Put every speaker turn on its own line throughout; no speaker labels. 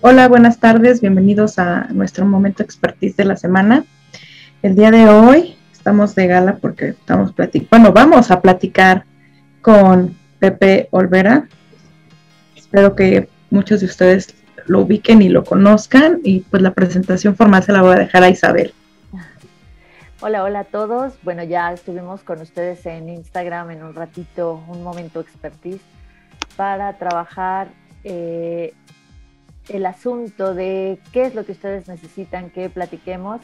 Hola, buenas tardes, bienvenidos a nuestro momento expertise de la semana. El día de hoy estamos de gala porque estamos platicando, bueno, vamos a platicar con Pepe Olvera. Espero que muchos de ustedes lo ubiquen y lo conozcan y pues la presentación formal se la voy a dejar a Isabel.
Hola, hola a todos. Bueno, ya estuvimos con ustedes en Instagram en un ratito, un momento expertise para trabajar eh, el asunto de qué es lo que ustedes necesitan que platiquemos.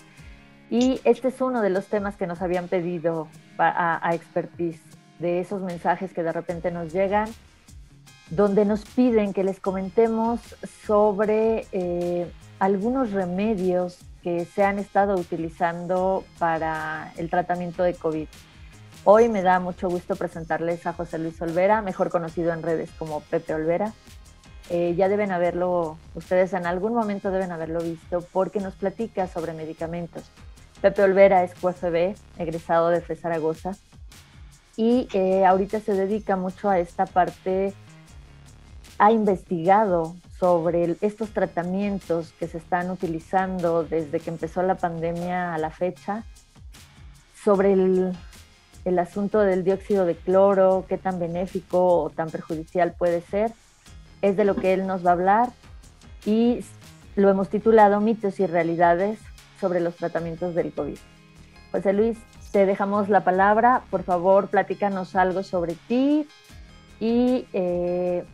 Y este es uno de los temas que nos habían pedido a, a Expertise, de esos mensajes que de repente nos llegan, donde nos piden que les comentemos sobre eh, algunos remedios que se han estado utilizando para el tratamiento de COVID. Hoy me da mucho gusto presentarles a José Luis Olvera, mejor conocido en redes como Pepe Olvera. Eh, ya deben haberlo, ustedes en algún momento deben haberlo visto porque nos platica sobre medicamentos. Pepe Olvera es QFB, egresado de FE Zaragoza, y eh, ahorita se dedica mucho a esta parte, ha investigado sobre estos tratamientos que se están utilizando desde que empezó la pandemia a la fecha, sobre el, el asunto del dióxido de cloro, qué tan benéfico o tan perjudicial puede ser, es de lo que él nos va a hablar y lo hemos titulado Mitos y Realidades sobre los tratamientos del COVID. José Luis, te dejamos la palabra. Por favor, platícanos algo sobre ti y eh,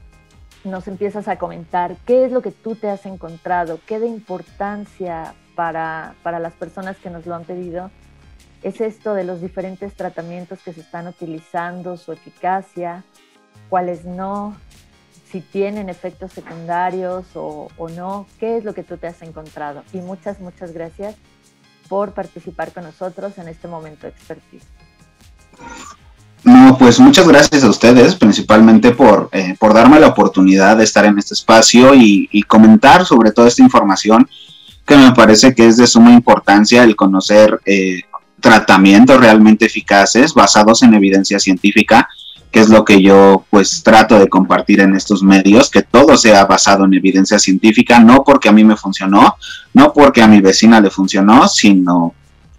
nos empiezas a comentar qué es lo que tú te has encontrado, qué de importancia para, para las personas que nos lo han pedido es esto de los diferentes tratamientos que se están utilizando, su eficacia, cuáles no, si tienen efectos secundarios o, no, qué es lo que tú te has encontrado. Y muchas, muchas gracias por participar con nosotros en este momento de expertise.
No, pues muchas gracias a ustedes, principalmente por, eh, por darme la oportunidad de estar en este espacio y, comentar sobre toda esta información que me parece que es de suma importancia el conocer eh, tratamientos realmente eficaces basados en evidencia científica que es lo que yo pues trato de compartir en estos medios, que todo sea basado en evidencia científica, no porque a mí me funcionó, no porque a mi vecina le funcionó, sino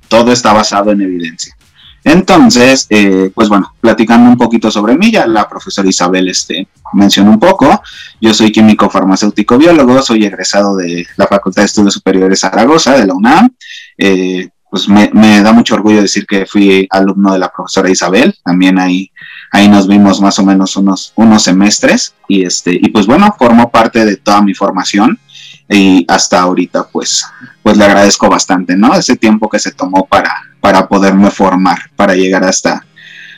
todo está basado en evidencia. Entonces, eh, pues bueno, platicando un poquito sobre mí, ya la profesora Isabel este, mencionó un poco. Yo soy químico farmacéutico biólogo, soy egresado de la Facultad de Estudios Superiores Zaragoza, de la UNAM. Eh, pues me, da mucho orgullo decir que fui alumno de la profesora Isabel, también ahí, ahí nos vimos más o menos unos, unos semestres y, este, y pues bueno, formó parte de toda mi formación y hasta ahorita pues, pues le agradezco bastante, ¿no? Ese tiempo que se tomó para, para poderme formar, para llegar hasta,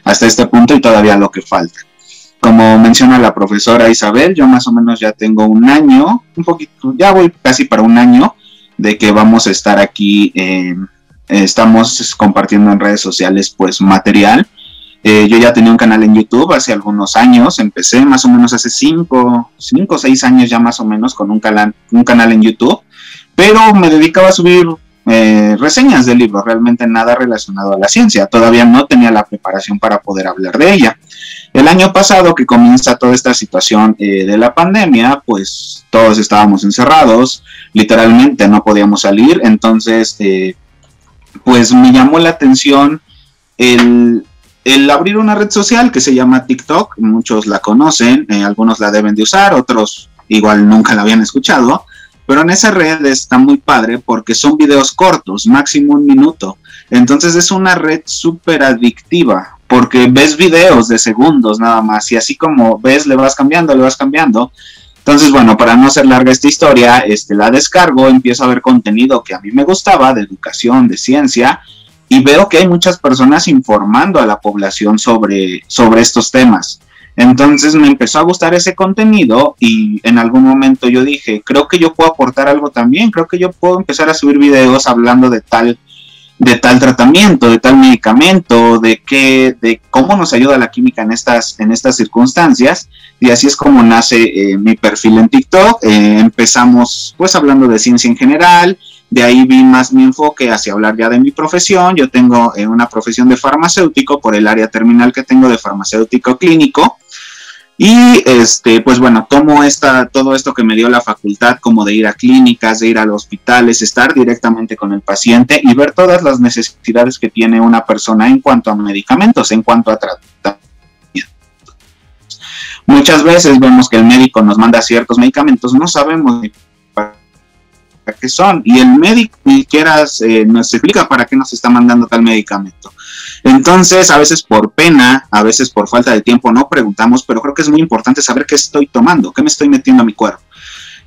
hasta este punto y todavía lo que falta. Como menciona la profesora Isabel, yo más o menos ya tengo un año, un poquito, ya voy casi para un año de que vamos a estar aquí en estamos compartiendo en redes sociales pues material. Eh, yo ya tenía un canal en YouTube hace algunos años, empecé más o menos hace 5, 5 o 6 años ya más o menos con un canal, un canal en YouTube, pero me dedicaba a subir eh, reseñas de libros, realmente nada relacionado a la ciencia, todavía no tenía la preparación para poder hablar de ella. El año pasado que comienza toda esta situación eh, de la pandemia, pues todos estábamos encerrados, literalmente no podíamos salir, entonces pues me llamó la atención el, abrir una red social que se llama TikTok, muchos la conocen, eh, algunos la deben de usar, otros igual nunca la habían escuchado, pero en esa red está muy padre porque son videos cortos, máximo un minuto. Entonces es una red súper adictiva porque ves videos de segundos nada más y así como ves le vas cambiando, le vas cambiando entonces, bueno, para no hacer larga esta historia, este, la descargo, empiezo a ver contenido que a mí me gustaba, de educación, de ciencia, y veo que hay muchas personas informando a la población sobre, sobre estos temas. Entonces me empezó a gustar ese contenido y en algún momento yo dije, creo que yo puedo aportar algo también, creo que yo puedo empezar a subir videos hablando de tal de tal tratamiento, de tal medicamento, de qué, de cómo nos ayuda la química en estas, en estas circunstancias. Y así es como nace eh, mi perfil en TikTok. Eh, empezamos pues hablando de ciencia en general, de ahí vi más mi enfoque hacia hablar ya de mi profesión. Yo tengo eh, una profesión de farmacéutico por el área terminal que tengo de farmacéutico clínico. Y este, pues bueno, tomo esta, todo esto que me dio la facultad, como de ir a clínicas, de ir a los hospitales, estar directamente con el paciente y ver todas las necesidades que tiene una persona en cuanto a medicamentos, en cuanto a tratamientos. Muchas veces vemos que el médico nos manda ciertos medicamentos, no sabemos para qué son, y el médico ni siquiera nos explica para qué nos está mandando tal medicamento. Entonces, a veces por pena, a veces por falta de tiempo no preguntamos, pero creo que es muy importante saber qué estoy tomando, qué me estoy metiendo a mi cuerpo.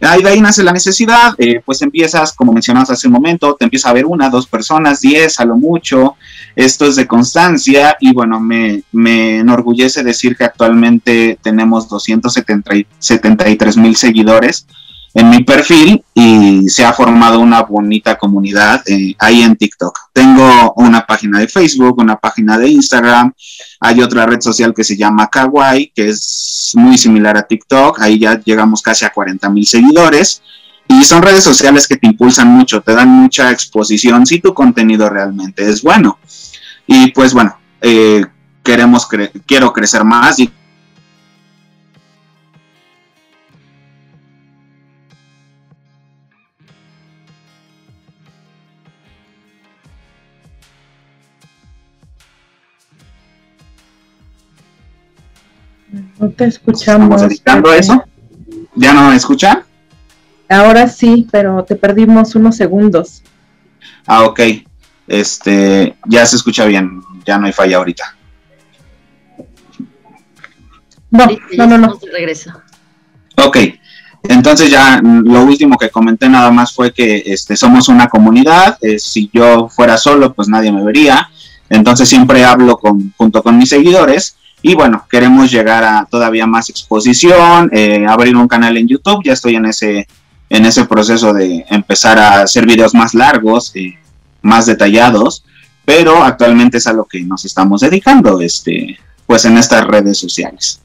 Ahí de ahí nace la necesidad, eh, pues empiezas, como mencionamos hace un momento, te empieza a ver una, dos personas, diez a lo mucho, esto es de constancia y bueno, me, me enorgullece decir que actualmente tenemos 273 mil seguidores, en mi perfil y se ha formado una bonita comunidad eh, ahí en TikTok. Tengo una página de Facebook, una página de Instagram, hay otra red social que se llama Kawaii, que es muy similar a TikTok, ahí ya llegamos casi a 40 mil seguidores. Y son redes sociales que te impulsan mucho, te dan mucha exposición si tu contenido realmente es bueno. Y pues bueno, eh, queremos quiero crecer más y
No te escuchamos.
¿Estamos eso? ¿Ya no me escuchan?
Ahora sí, pero te perdimos unos segundos.
Ah, ok. Este, ya se escucha bien, ya no hay falla ahorita.
No, no, no, no.
Regreso.
Ok. Entonces ya lo último que comenté nada más fue que este, somos una comunidad. Eh, si yo fuera solo, pues nadie me vería. Entonces siempre hablo con, junto con mis seguidores y bueno, queremos llegar a todavía más exposición, eh, abrir un canal en YouTube, ya estoy en ese, en ese proceso de empezar a hacer videos más largos, eh, más detallados, pero actualmente es a lo que nos estamos dedicando, este, pues en estas redes sociales.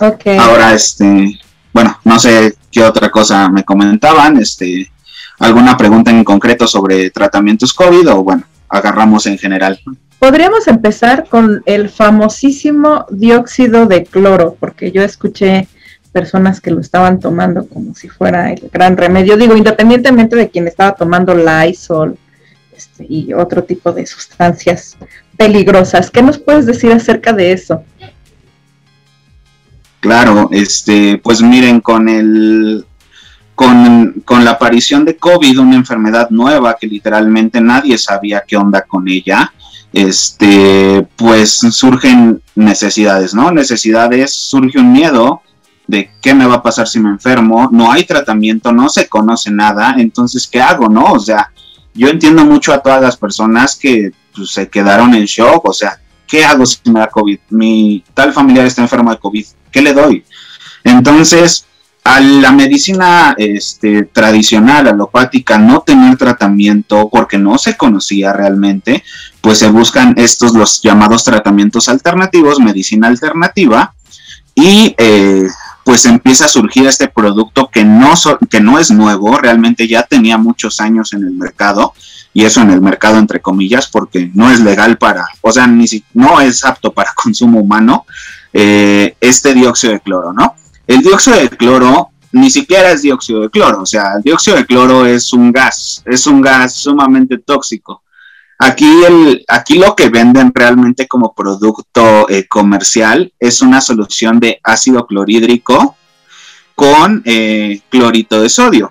Okay.
Ahora, este, bueno, no sé qué otra cosa me comentaban, este, alguna pregunta en concreto sobre tratamientos COVID o bueno, agarramos en general.
Podríamos empezar con el famosísimo dióxido de cloro, porque yo escuché personas que lo estaban tomando como si fuera el gran remedio. Digo, independientemente de quien estaba tomando Lysol este, y otro tipo de sustancias peligrosas. ¿Qué nos puedes decir acerca de eso?
Claro, este, pues miren, con el con, con, la aparición de COVID, una enfermedad nueva que literalmente nadie sabía qué onda con ella, este, pues surgen necesidades, ¿no? Necesidades, surge un miedo de qué me va a pasar si me enfermo, no hay tratamiento, no se conoce nada, entonces, ¿qué hago, no? O sea, yo entiendo mucho a todas las personas que pues, se quedaron en shock, o sea, ¿qué hago si me da COVID? Mi tal familiar está enfermo de COVID, ¿qué le doy? Entonces, a la medicina este, tradicional, alopática, no tener tratamiento porque no se conocía realmente, pues se buscan estos los llamados tratamientos alternativos, medicina alternativa, y eh, pues empieza a surgir este producto que no, es nuevo, realmente ya tenía muchos años en el mercado, y eso en el mercado entre comillas, porque no es legal para, o sea, ni si, no es apto para consumo humano, eh, este dióxido de cloro, ¿no? El dióxido de cloro ni siquiera es dióxido de cloro, o sea, el dióxido de cloro es un gas, es un gas sumamente tóxico. Aquí, el, aquí lo que venden realmente como producto eh, comercial es una solución de ácido clorhídrico con eh, clorito de sodio.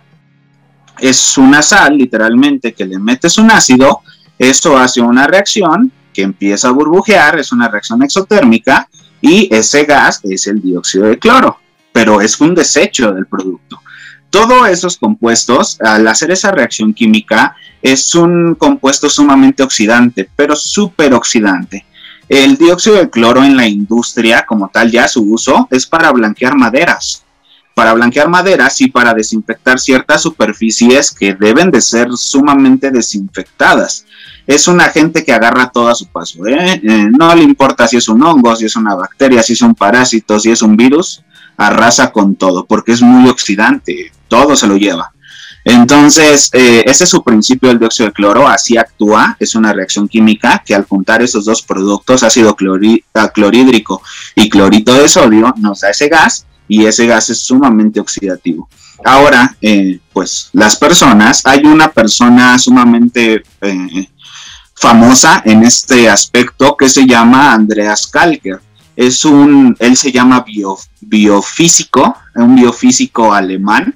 Es una sal, literalmente, que le metes un ácido, eso hace una reacción que empieza a burbujear, es una reacción exotérmica y ese gas es el dióxido de cloro pero es un desecho del producto. Todos esos compuestos, al hacer esa reacción química, es un compuesto sumamente oxidante, pero súper oxidante. El dióxido de cloro en la industria, como tal, ya su uso es para blanquear maderas. Para blanquear maderas y para desinfectar ciertas superficies que deben de ser sumamente desinfectadas. Es un agente que agarra todo a su paso. ¿eh? Eh, no le importa si es un hongo, si es una bacteria, si es un parásito, si es un virus arrasa con todo, porque es muy oxidante, todo se lo lleva. Entonces, eh, ese es su principio del dióxido de cloro, así actúa, es una reacción química que al juntar esos dos productos, ácido ah, clorhídrico y clorito de sodio, nos da ese gas y ese gas es sumamente oxidativo. Ahora, eh, pues las personas, hay una persona sumamente eh, famosa en este aspecto que se llama Andreas Kalker. Es un, él se llama bio, biofísico, un biofísico alemán,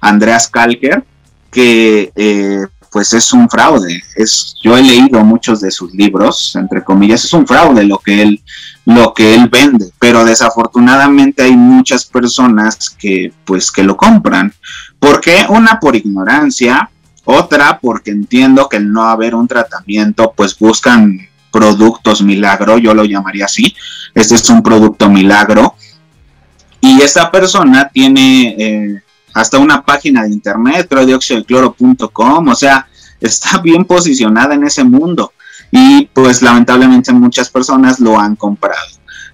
Andreas Kalker, que eh, pues es un fraude. Es, yo he leído muchos de sus libros, entre comillas, es un fraude lo que él, lo que él vende, pero desafortunadamente hay muchas personas que pues que lo compran. porque Una por ignorancia, otra porque entiendo que el no haber un tratamiento, pues buscan productos milagro, yo lo llamaría así. Este es un producto milagro. Y esta persona tiene eh, hasta una página de internet, cloro.com, o sea, está bien posicionada en ese mundo y pues lamentablemente muchas personas lo han comprado.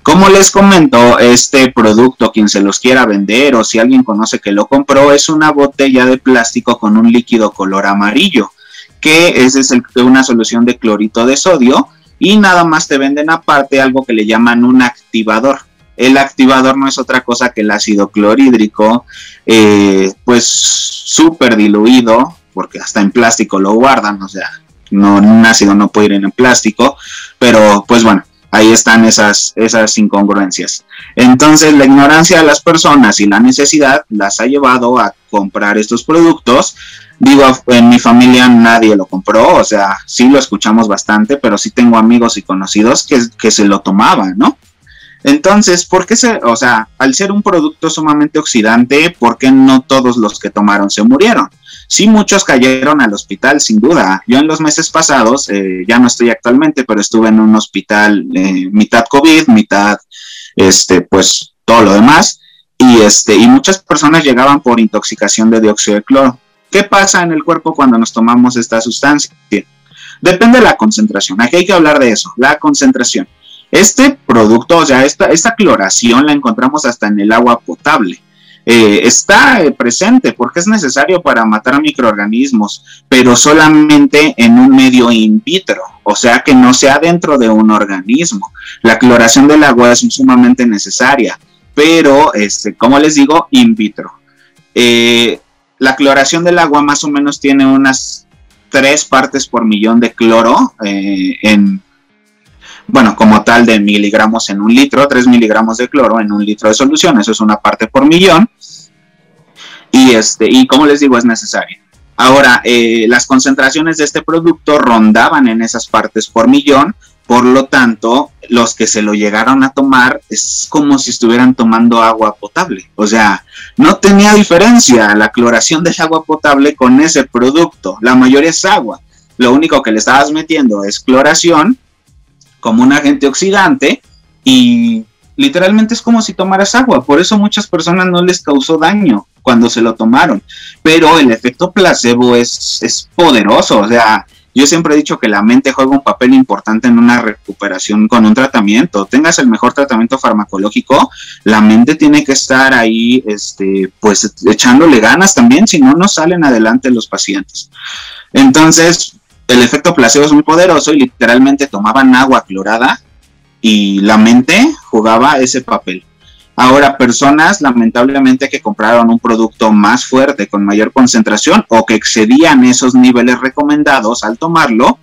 Como les comento, este producto, quien se los quiera vender o si alguien conoce que lo compró, es una botella de plástico con un líquido color amarillo, que es, es una solución de clorito de sodio y nada más te venden aparte algo que le llaman un activador. El activador no es otra cosa que el ácido clorhídrico, eh, pues súper diluido, porque hasta en plástico lo guardan, o sea, no, un ácido no puede ir en plástico, pero pues bueno, ahí están esas, esas incongruencias. Entonces, la ignorancia de las personas y la necesidad las ha llevado a comprar estos productos. Digo, en mi familia nadie lo compró, o sea, sí lo escuchamos bastante, pero sí tengo amigos y conocidos que, que se lo tomaban, ¿no? Entonces, ¿por qué se, o sea, al ser un producto sumamente oxidante, ¿por qué no todos los que tomaron se murieron? Sí, muchos cayeron al hospital, sin duda. Yo en los meses pasados, eh, ya no estoy actualmente, pero estuve en un hospital eh, mitad COVID, mitad, este, pues todo lo demás. Y, este, y muchas personas llegaban por intoxicación de dióxido de cloro. ¿Qué pasa en el cuerpo cuando nos tomamos esta sustancia? Depende de la concentración. Aquí hay que hablar de eso, la concentración. Este producto, o sea, esta, cloración la encontramos hasta en el agua potable. Eh, está eh, presente porque es necesario para matar microorganismos, pero solamente en un medio in vitro, o sea que no sea dentro de un organismo. La cloración del agua es sumamente necesaria, pero, este, como les digo, in vitro. Eh, la cloración del agua más o menos tiene unas tres partes por millón de cloro en bueno, como tal de miligramos en un litro, 3 miligramos de cloro en un litro de solución, eso es una parte por millón. Y, este, y como les digo, es necesario. Ahora, eh, las concentraciones de este producto rondaban en esas partes por millón, por lo tanto, los que se lo llegaron a tomar es como si estuvieran tomando agua potable. O sea, no tenía diferencia la cloración del agua potable con ese producto. La mayoría es agua. Lo único que le estabas metiendo es cloración como un agente oxidante y literalmente es como si tomaras agua. Por eso muchas personas no les causó daño cuando se lo tomaron. Pero el efecto placebo es, es poderoso. O sea, yo siempre he dicho que la mente juega un papel importante en una recuperación con un tratamiento. Tengas el mejor tratamiento farmacológico, la mente tiene que estar ahí, este, pues echándole ganas también, si no, no salen adelante los pacientes. Entonces, el efecto placebo es muy poderoso y literalmente tomaban agua clorada y la mente jugaba ese papel. Ahora, personas lamentablemente que compraron un producto más fuerte, con mayor concentración o que excedían esos niveles recomendados al tomarlo,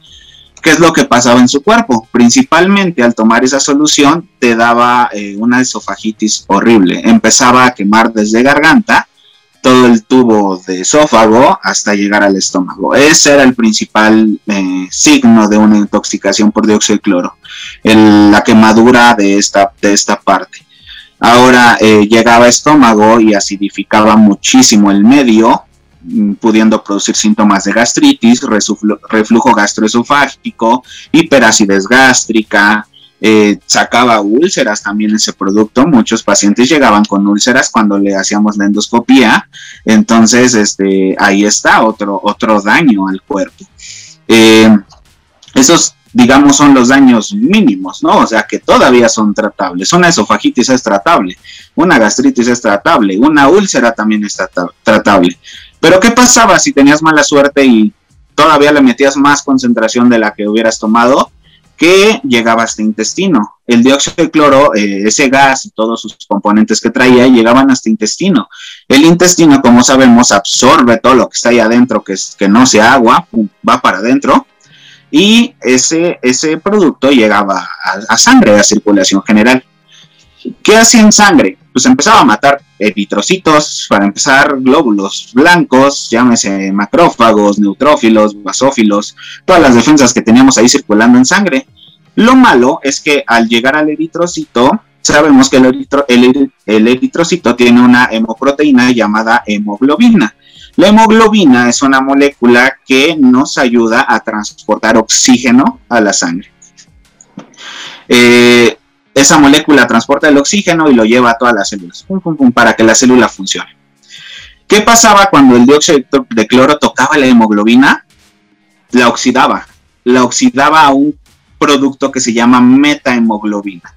¿qué es lo que pasaba en su cuerpo? Principalmente al tomar esa solución te daba eh, una esofagitis horrible, empezaba a quemar desde garganta todo el tubo de esófago hasta llegar al estómago. Ese era el principal eh, signo de una intoxicación por dióxido de cloro, la quemadura de esta, de esta parte. Ahora eh, llegaba estómago y acidificaba muchísimo el medio, mm, pudiendo producir síntomas de gastritis, reflujo gastroesofágico, hiperacidez gástrica, eh, sacaba úlceras también ese producto. Muchos pacientes llegaban con úlceras cuando le hacíamos la endoscopía. Entonces, este, ahí está otro, otro daño al cuerpo. Eh, esos, digamos, son los daños mínimos, ¿no? O sea, que todavía son tratables. Una esofagitis es tratable, una gastritis es tratable, una úlcera también es tratable. Pero ¿qué pasaba si tenías mala suerte y todavía le metías más concentración de la que hubieras tomado? que llegaba hasta intestino. El dióxido de cloro, eh, ese gas y todos sus componentes que traía llegaban hasta intestino. El intestino, como sabemos, absorbe todo lo que está ahí adentro, que, es, que no sea agua, va para adentro, y ese, ese producto llegaba a, sangre, a circulación general. ¿Qué hacía en sangre? Pues empezaba a matar eritrocitos, para empezar, glóbulos blancos, llámese macrófagos, neutrófilos, basófilos, todas las defensas que teníamos ahí circulando en sangre. Lo malo es que al llegar al eritrocito, sabemos que el, el eritrocito tiene una hemoproteína llamada hemoglobina. La hemoglobina es una molécula que nos ayuda a transportar oxígeno a la sangre. Eh, esa molécula transporta el oxígeno y lo lleva a todas las células para que la célula funcione. ¿Qué pasaba cuando el dióxido de cloro tocaba la hemoglobina? La oxidaba. La oxidaba a un producto que se llama metahemoglobina.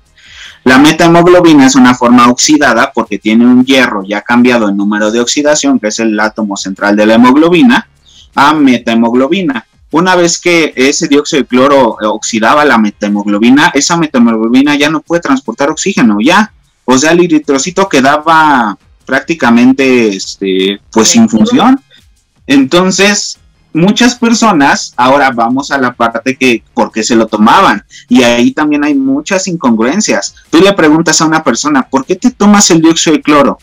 La metahemoglobina es una forma oxidada porque tiene un hierro ya cambiado en número de oxidación, que es el átomo central de la hemoglobina, a metahemoglobina. Una vez que ese dióxido de cloro oxidaba la metahemoglobina, esa metahemoglobina ya no puede transportar oxígeno, ya. O sea, el eritrocito quedaba prácticamente este, pues sin función. Entonces, muchas personas, ahora vamos a la parte que, ¿por qué se lo tomaban? Y ahí también hay muchas incongruencias. Tú le preguntas a una persona, ¿por qué te tomas el dióxido de cloro?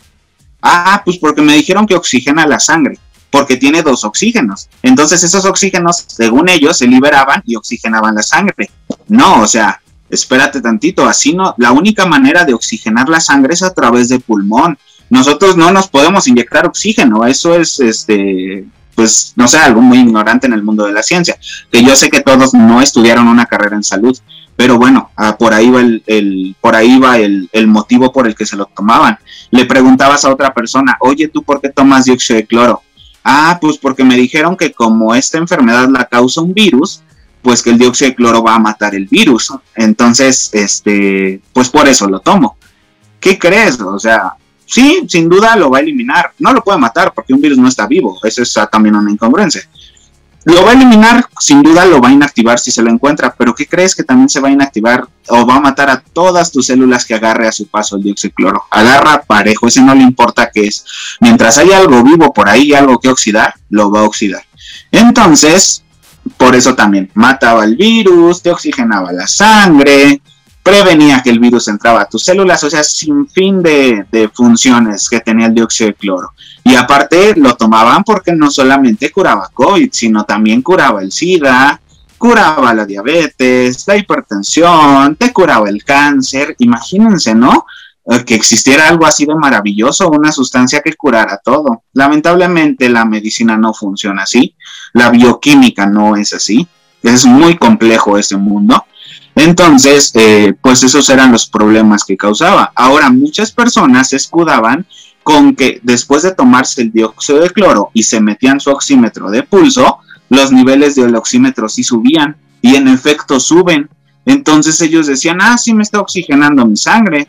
Ah, pues porque me dijeron que oxigena la sangre porque tiene dos oxígenos. Entonces esos oxígenos, según ellos, se liberaban y oxigenaban la sangre. No, o sea, espérate tantito, así no, la única manera de oxigenar la sangre es a través de pulmón. Nosotros no nos podemos inyectar oxígeno, eso es este pues no sé, algo muy ignorante en el mundo de la ciencia, que yo sé que todos no estudiaron una carrera en salud, pero bueno, ah, por ahí va el, por ahí va el, el, motivo por el que se lo tomaban. Le preguntabas a otra persona, oye, ¿tú por qué tomas dióxido de cloro? Ah, pues porque me dijeron que como esta enfermedad la causa un virus, pues que el dióxido de cloro va a matar el virus. Entonces, este, pues por eso lo tomo. ¿Qué crees? O sea, sí, sin duda lo va a eliminar. No lo puede matar porque un virus no está vivo. Eso es también una incongruencia. Lo va a eliminar, sin duda lo va a inactivar si se lo encuentra, pero ¿qué crees que también se va a inactivar o va a matar a todas tus células que agarre a su paso el dióxido de cloro? Agarra parejo, ese no le importa qué es. Mientras haya algo vivo por ahí, algo que oxidar, lo va a oxidar. Entonces, por eso también mataba el virus, te oxigenaba la sangre, prevenía que el virus entraba a tus células, o sea, sin fin de, funciones que tenía el dióxido de cloro. Y aparte lo tomaban porque no solamente curaba COVID, sino también curaba el SIDA, curaba la diabetes, la hipertensión, te curaba el cáncer. Imagínense, ¿no? Eh, que existiera algo así de maravilloso, una sustancia que curara todo. Lamentablemente la medicina no funciona así, la bioquímica no es así, es muy complejo ese mundo entonces, eh, pues esos eran los problemas que causaba. Ahora, muchas personas se escudaban con que después de tomarse el dióxido de cloro y se metían su oxímetro de pulso, los niveles del oxímetro sí subían y en efecto suben. Entonces ellos decían, ah, sí me está oxigenando mi sangre.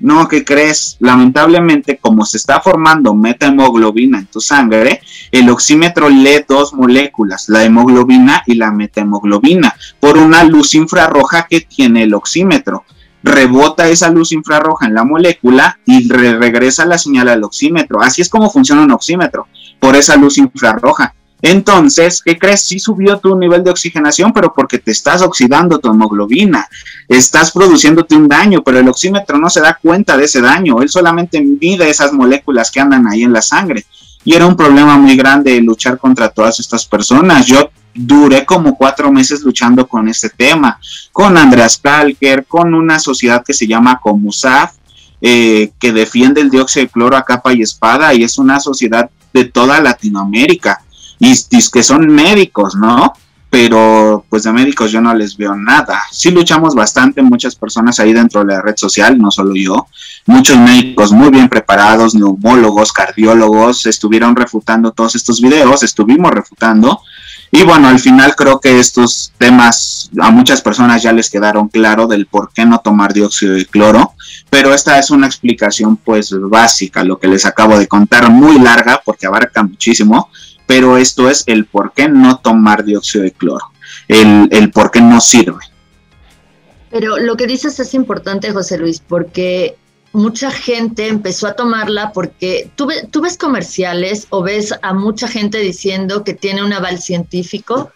No, ¿qué crees? Lamentablemente, como se está formando metahemoglobina en tu sangre, el oxímetro lee dos moléculas, la hemoglobina y la metahemoglobina, por una luz infrarroja que tiene el oxímetro. Rebota esa luz infrarroja en la molécula y regresa la señal al oxímetro. Así es como funciona un oxímetro, por esa luz infrarroja. Entonces, ¿qué crees? Sí subió tu nivel de oxigenación, pero porque te estás oxidando tu hemoglobina, estás produciéndote un daño, pero el oxímetro no se da cuenta de ese daño, él solamente mide esas moléculas que andan ahí en la sangre. Y era un problema muy grande luchar contra todas estas personas. Yo duré como cuatro meses luchando con este tema, con Andreas Kalker, con una sociedad que se llama Comusaf, eh, que defiende el dióxido de cloro a capa y espada, y es una sociedad de toda Latinoamérica y, que son médicos, ¿no? Pero pues de médicos yo no les veo nada. Sí luchamos bastante, muchas personas ahí dentro de la red social, no solo yo. Muchos médicos muy bien preparados, neumólogos, cardiólogos, estuvieron refutando todos estos videos, estuvimos refutando. Y bueno, al final creo que estos temas a muchas personas ya les quedaron claro del por qué no tomar dióxido de cloro, pero esta es una explicación pues básica, lo que les acabo de contar, muy larga porque abarca muchísimo, pero esto es el por qué no tomar dióxido de cloro, el, el por qué no sirve.
Pero lo que dices es importante, José Luis, porque mucha gente empezó a tomarla porque tú, tú, ves comerciales o ves a mucha gente diciendo que tiene un aval científico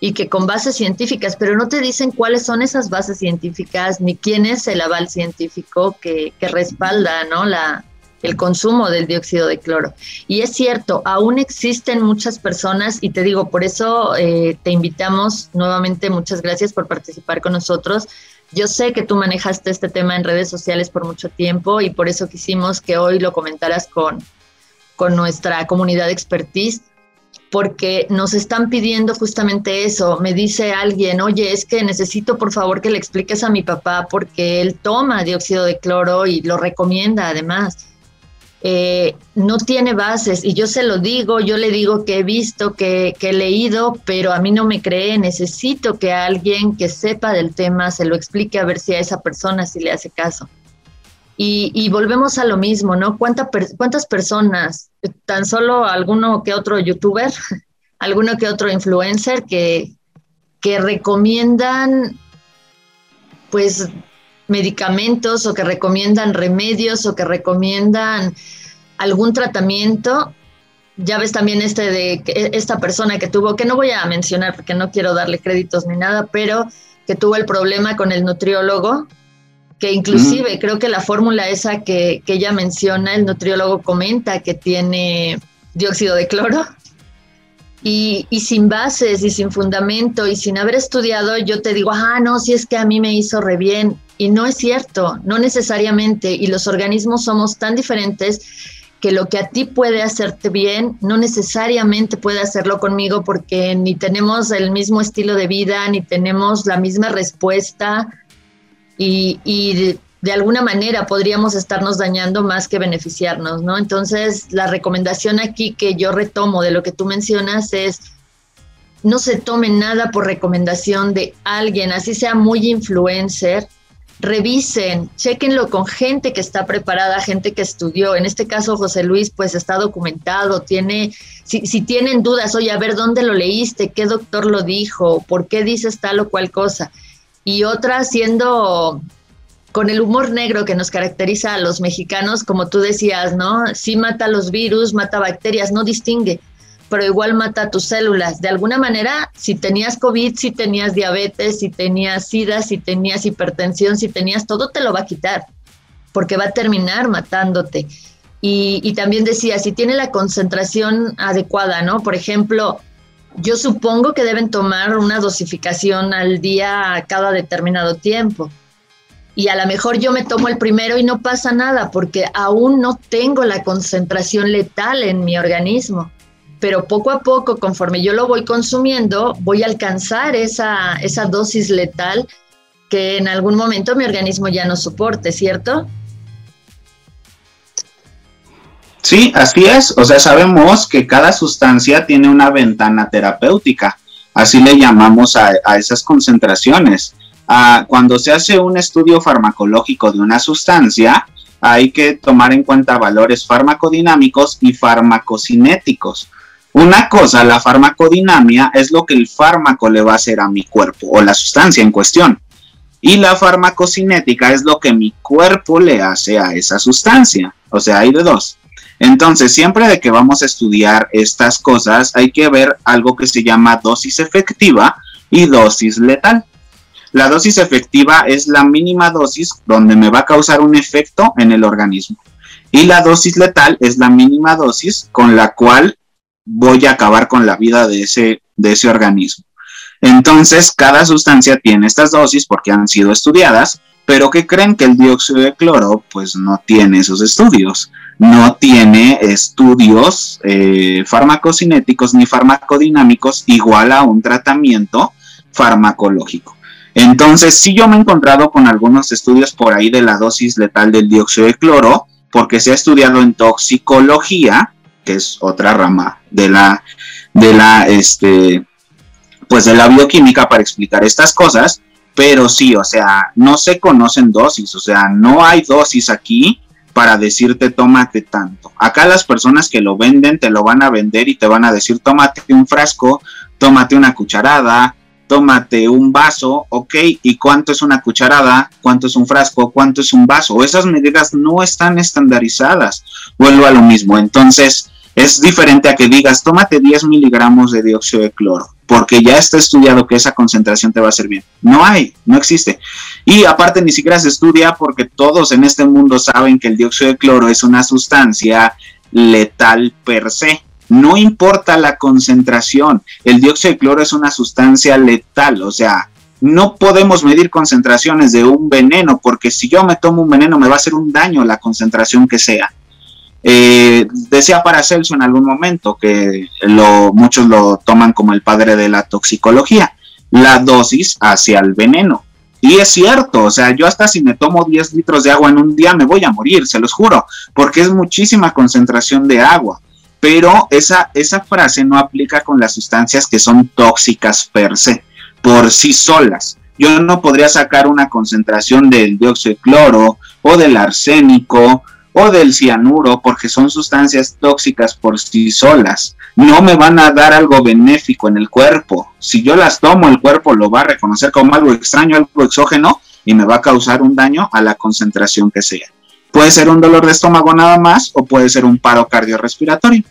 y que con bases científicas, pero no te dicen cuáles son esas bases científicas ni quién es el aval científico que, que respalda ¿no? la, el consumo del dióxido de cloro. Y es cierto, aún existen muchas personas y te digo, por eso eh, te invitamos nuevamente, muchas gracias por participar con nosotros yo sé que tú manejaste este tema en redes sociales por mucho tiempo y por eso quisimos que hoy lo comentaras con, con nuestra comunidad expertise, porque nos están pidiendo justamente eso. Me dice alguien, oye, es que necesito por favor que le expliques a mi papá porque él toma dióxido de cloro y lo recomienda además. Eh, no tiene bases y yo se lo digo, yo le digo que he visto, que, he leído, pero a mí no me cree, necesito que alguien que sepa del tema se lo explique a ver si a esa persona sí le hace caso. Y, volvemos a lo mismo, ¿no? ¿Cuántas personas, tan solo alguno que otro youtuber, alguno que otro influencer que, que recomiendan pues medicamentos o que recomiendan remedios o que recomiendan algún tratamiento. Ya ves también este de esta persona que tuvo, que no voy a mencionar porque no quiero darle créditos ni nada, pero que tuvo el problema con el nutriólogo, que inclusive creo que la fórmula esa que, que ella menciona, el nutriólogo comenta que tiene dióxido de cloro y, sin bases y sin fundamento y sin haber estudiado, yo te digo, ah, no, si es que a mí me hizo re bien. Y no es cierto, no necesariamente. Y los organismos somos tan diferentes que lo que a ti puede hacerte bien, no necesariamente puede hacerlo conmigo porque ni tenemos el mismo estilo de vida, ni tenemos la misma respuesta. Y, y de alguna manera podríamos estarnos dañando más que beneficiarnos, ¿no? Entonces, la recomendación aquí que yo retomo de lo que tú mencionas es, no se tome nada por recomendación de alguien, así sea muy influencer, revisen, chequenlo con gente que está preparada, gente que estudió. En este caso, José Luis, pues está documentado, tiene, si, si tienen dudas, oye, a ver dónde lo leíste, qué doctor lo dijo, por qué dices tal o cual cosa. Y otra, siendo con el humor negro que nos caracteriza a los mexicanos, como tú decías, ¿no? Sí mata los virus, mata bacterias, no distingue, pero igual mata tus células. De alguna manera, si tenías COVID, si tenías diabetes, si tenías sida, si tenías hipertensión, si tenías todo, te lo va a quitar, porque va a terminar matándote. Y, también decía, si tiene la concentración adecuada, ¿no? Por ejemplo, yo supongo que deben tomar una dosificación al día cada determinado tiempo y a lo mejor yo me tomo el primero y no pasa nada porque aún no tengo la concentración letal en mi organismo. Pero poco a poco, conforme yo lo voy consumiendo, voy a alcanzar esa, esa dosis letal que en algún momento mi organismo ya no soporte, ¿cierto?
Sí, así es. O sea, sabemos que cada sustancia tiene una ventana terapéutica. Así le llamamos a, a esas concentraciones cuando se hace un estudio farmacológico de una sustancia, hay que tomar en cuenta valores farmacodinámicos y farmacocinéticos. Una cosa, la farmacodinamia, es lo que el fármaco le va a hacer a mi cuerpo o la sustancia en cuestión. Y la farmacocinética es lo que mi cuerpo le hace a esa sustancia. O sea, hay de dos. Entonces, siempre de que vamos a estudiar estas cosas, hay que ver algo que se llama dosis efectiva y dosis letal. La dosis efectiva es la mínima dosis donde me va a causar un efecto en el organismo. Y la dosis letal es la mínima dosis con la cual voy a acabar con la vida de ese, de ese organismo. Entonces, cada sustancia tiene estas dosis porque han sido estudiadas, pero que creen que el dióxido de cloro, pues no tiene esos estudios. No tiene estudios eh, farmacocinéticos ni farmacodinámicos igual a un tratamiento farmacológico. Entonces, sí yo me he encontrado con algunos estudios por ahí de la dosis letal del dióxido de cloro, porque se ha estudiado en toxicología, que es otra rama de la, de la, este, pues de la bioquímica para explicar estas cosas, pero sí, o sea, no se conocen dosis, o sea, no hay dosis aquí para decirte tómate tanto. Acá las personas que lo venden te lo van a vender y te van a decir tómate un frasco, tómate una cucharada, tómate un vaso, ok, ¿y cuánto es una cucharada? ¿Cuánto es un frasco? ¿Cuánto es un vaso? Esas medidas no están estandarizadas. Vuelvo a lo mismo. Entonces, es diferente a que digas, tómate 10 miligramos de dióxido de cloro, porque ya está estudiado que esa concentración te va a hacer bien. No hay, no existe. Y aparte ni siquiera se estudia porque todos en este mundo saben que el dióxido de cloro es una sustancia letal per se. No importa la concentración, el dióxido de cloro es una sustancia letal, o sea, no podemos medir concentraciones de un veneno porque si yo me tomo un veneno me va a hacer un daño la concentración que sea. Eh, decía Paracelso en algún momento que lo, muchos lo toman como el padre de la toxicología, la dosis hacia el veneno. Y es cierto, o sea, yo hasta si me tomo 10 litros de agua en un día me voy a morir, se los juro, porque es muchísima concentración de agua. Pero esa, esa frase no aplica con las sustancias que son tóxicas per se, por sí solas. Yo no podría sacar una concentración del dióxido de cloro o del arsénico o del cianuro porque son sustancias tóxicas por sí solas. No me van a dar algo benéfico en el cuerpo. Si yo las tomo, el cuerpo lo va a reconocer como algo extraño, algo exógeno y me va a causar un daño a la concentración que sea. Puede ser un dolor de estómago nada más o puede ser un paro cardiorrespiratorio.